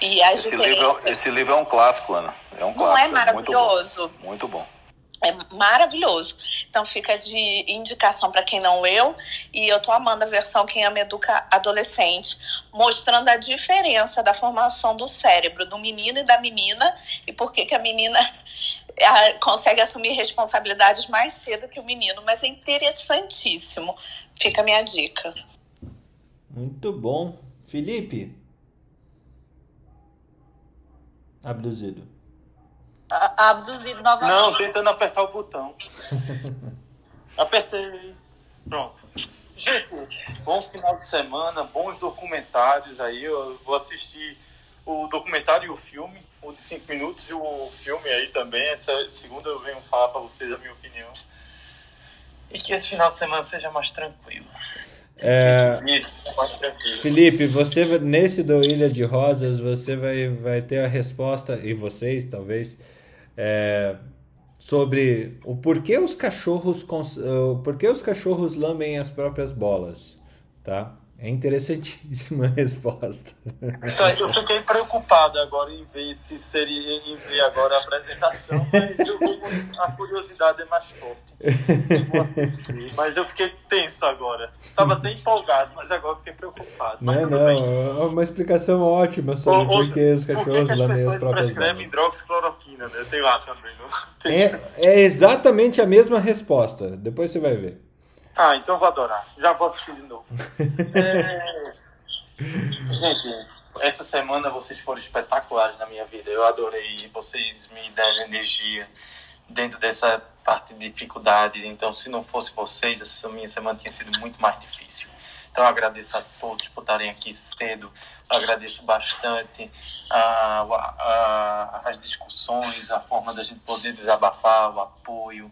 E as esse, diferenças... livro, é esse livro é um clássico, Ana. É um clássico. Não é maravilhoso? Muito bom. Muito bom. É maravilhoso. Então fica de indicação para quem não leu. E eu tô amando a versão Quem Ama Educa Adolescente, mostrando a diferença da formação do cérebro do menino e da menina e por que, a menina consegue assumir responsabilidades mais cedo que o menino. Mas é interessantíssimo. Fica a minha dica. Muito bom. Felipe. Abduzido abduzido novamente. Não, tentando apertar o botão. Apertei. Pronto. Gente, bom final de semana, bons documentários aí. Eu vou assistir o documentário e o filme, o de 5 minutos e o filme aí também. Essa segunda eu venho falar para vocês a minha opinião. E que esse final de semana seja mais tranquilo. É... Felipe, você nesse do Ilha de Rosas, você vai, vai ter a resposta, e vocês talvez, é, sobre o porquê os cachorros o porquê os cachorros lambem as próprias bolas, tá? É interessantíssima a resposta. Então, eu fiquei preocupado agora em ver se seria em ver agora a apresentação, mas eu, a curiosidade é mais forte. mas eu fiquei tenso agora. Tava até empolgado, mas agora fiquei preocupado. Não, é, não, é uma explicação ótima sobre por que os cachorros lamem as próprias prescrevem hidroxicloroquina, né? Tem lá também. Não? Tem é, é exatamente a mesma resposta. Depois você vai ver. Ah, então vou adorar. Já vou assistir de novo. é... Gente, essa semana vocês foram espetaculares na minha vida. Eu adorei. Vocês me deram energia dentro dessa parte de dificuldade. Então, se não fosse vocês, essa minha semana tinha sido muito mais difícil. Então, agradeço a todos por estarem aqui cedo. Eu agradeço bastante a, a, a, as discussões, a forma da gente poder desabafar, o apoio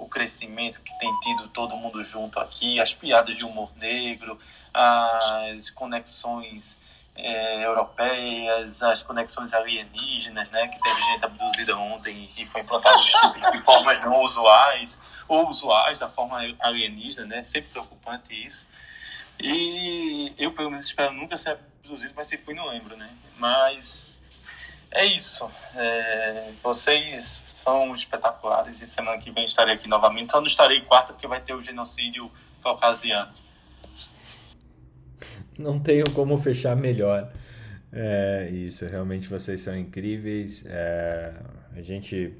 o crescimento que tem tido todo mundo junto aqui, as piadas de humor negro, as conexões é, europeias, as conexões alienígenas, né, que teve gente abduzida ontem e foi implantado de formas não usuais, ou usuais da forma alienígena, né, sempre preocupante isso. E eu, pelo menos, espero nunca ser abduzido, mas se fui, não lembro, né, mas é isso. É, vocês são espetaculares e semana que vem estarei aqui novamente. Só não estarei quarta porque vai ter o genocídio caucasiano. Não tenho como fechar melhor. É, isso, realmente vocês são incríveis. É, a gente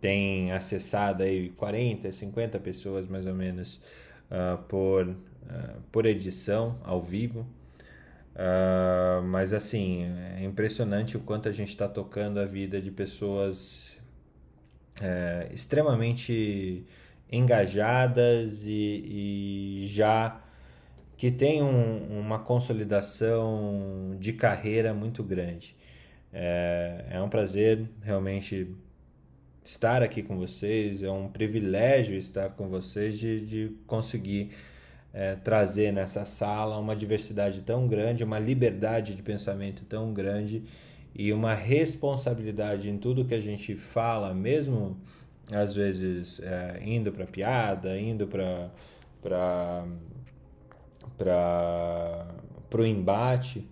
tem acessado aí 40, 50 pessoas mais ou menos uh, por, uh, por edição ao vivo. Uh, mas assim, é impressionante o quanto a gente está tocando a vida de pessoas é, extremamente engajadas e, e, já que tem um, uma consolidação de carreira muito grande. É, é um prazer realmente estar aqui com vocês, é um privilégio estar com vocês de, de conseguir é, trazer nessa sala uma diversidade tão grande, uma liberdade de pensamento tão grande e uma responsabilidade em tudo que a gente fala, mesmo às vezes é, indo para piada, indo para para o embate,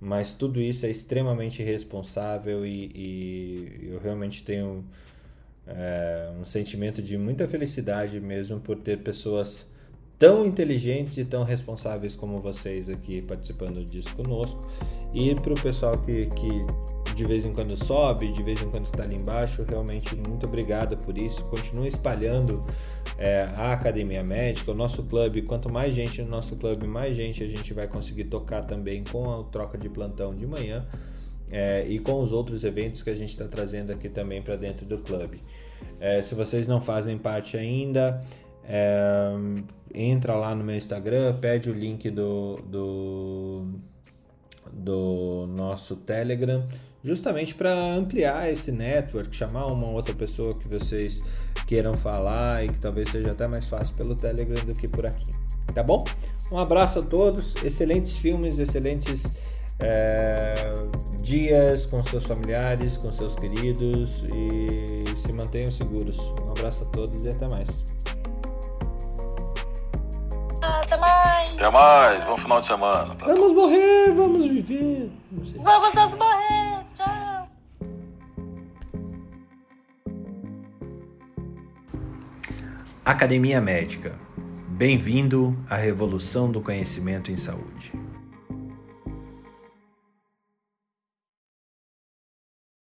mas tudo isso é extremamente responsável e, e eu realmente tenho é, um sentimento de muita felicidade mesmo por ter pessoas tão inteligentes e tão responsáveis como vocês aqui participando disso conosco. E para o pessoal que, que de vez em quando sobe, de vez em quando está ali embaixo, realmente muito obrigado por isso. Continue espalhando é, a Academia Médica, o nosso clube. Quanto mais gente no nosso clube, mais gente a gente vai conseguir tocar também com a troca de plantão de manhã. É, e com os outros eventos que a gente está trazendo aqui também para dentro do clube. É, se vocês não fazem parte ainda, é, entra lá no meu Instagram, pede o link do, do, do nosso Telegram, justamente para ampliar esse network, chamar uma outra pessoa que vocês queiram falar e que talvez seja até mais fácil pelo Telegram do que por aqui. Tá bom? Um abraço a todos, excelentes filmes, excelentes é, dias com seus familiares, com seus queridos e se mantenham seguros. Um abraço a todos e até mais. Até mais. Até mais. Bom final de semana. Vamos morrer, vamos viver. Vamos nós morrer. Tchau. Academia Médica. Bem-vindo à revolução do conhecimento em saúde.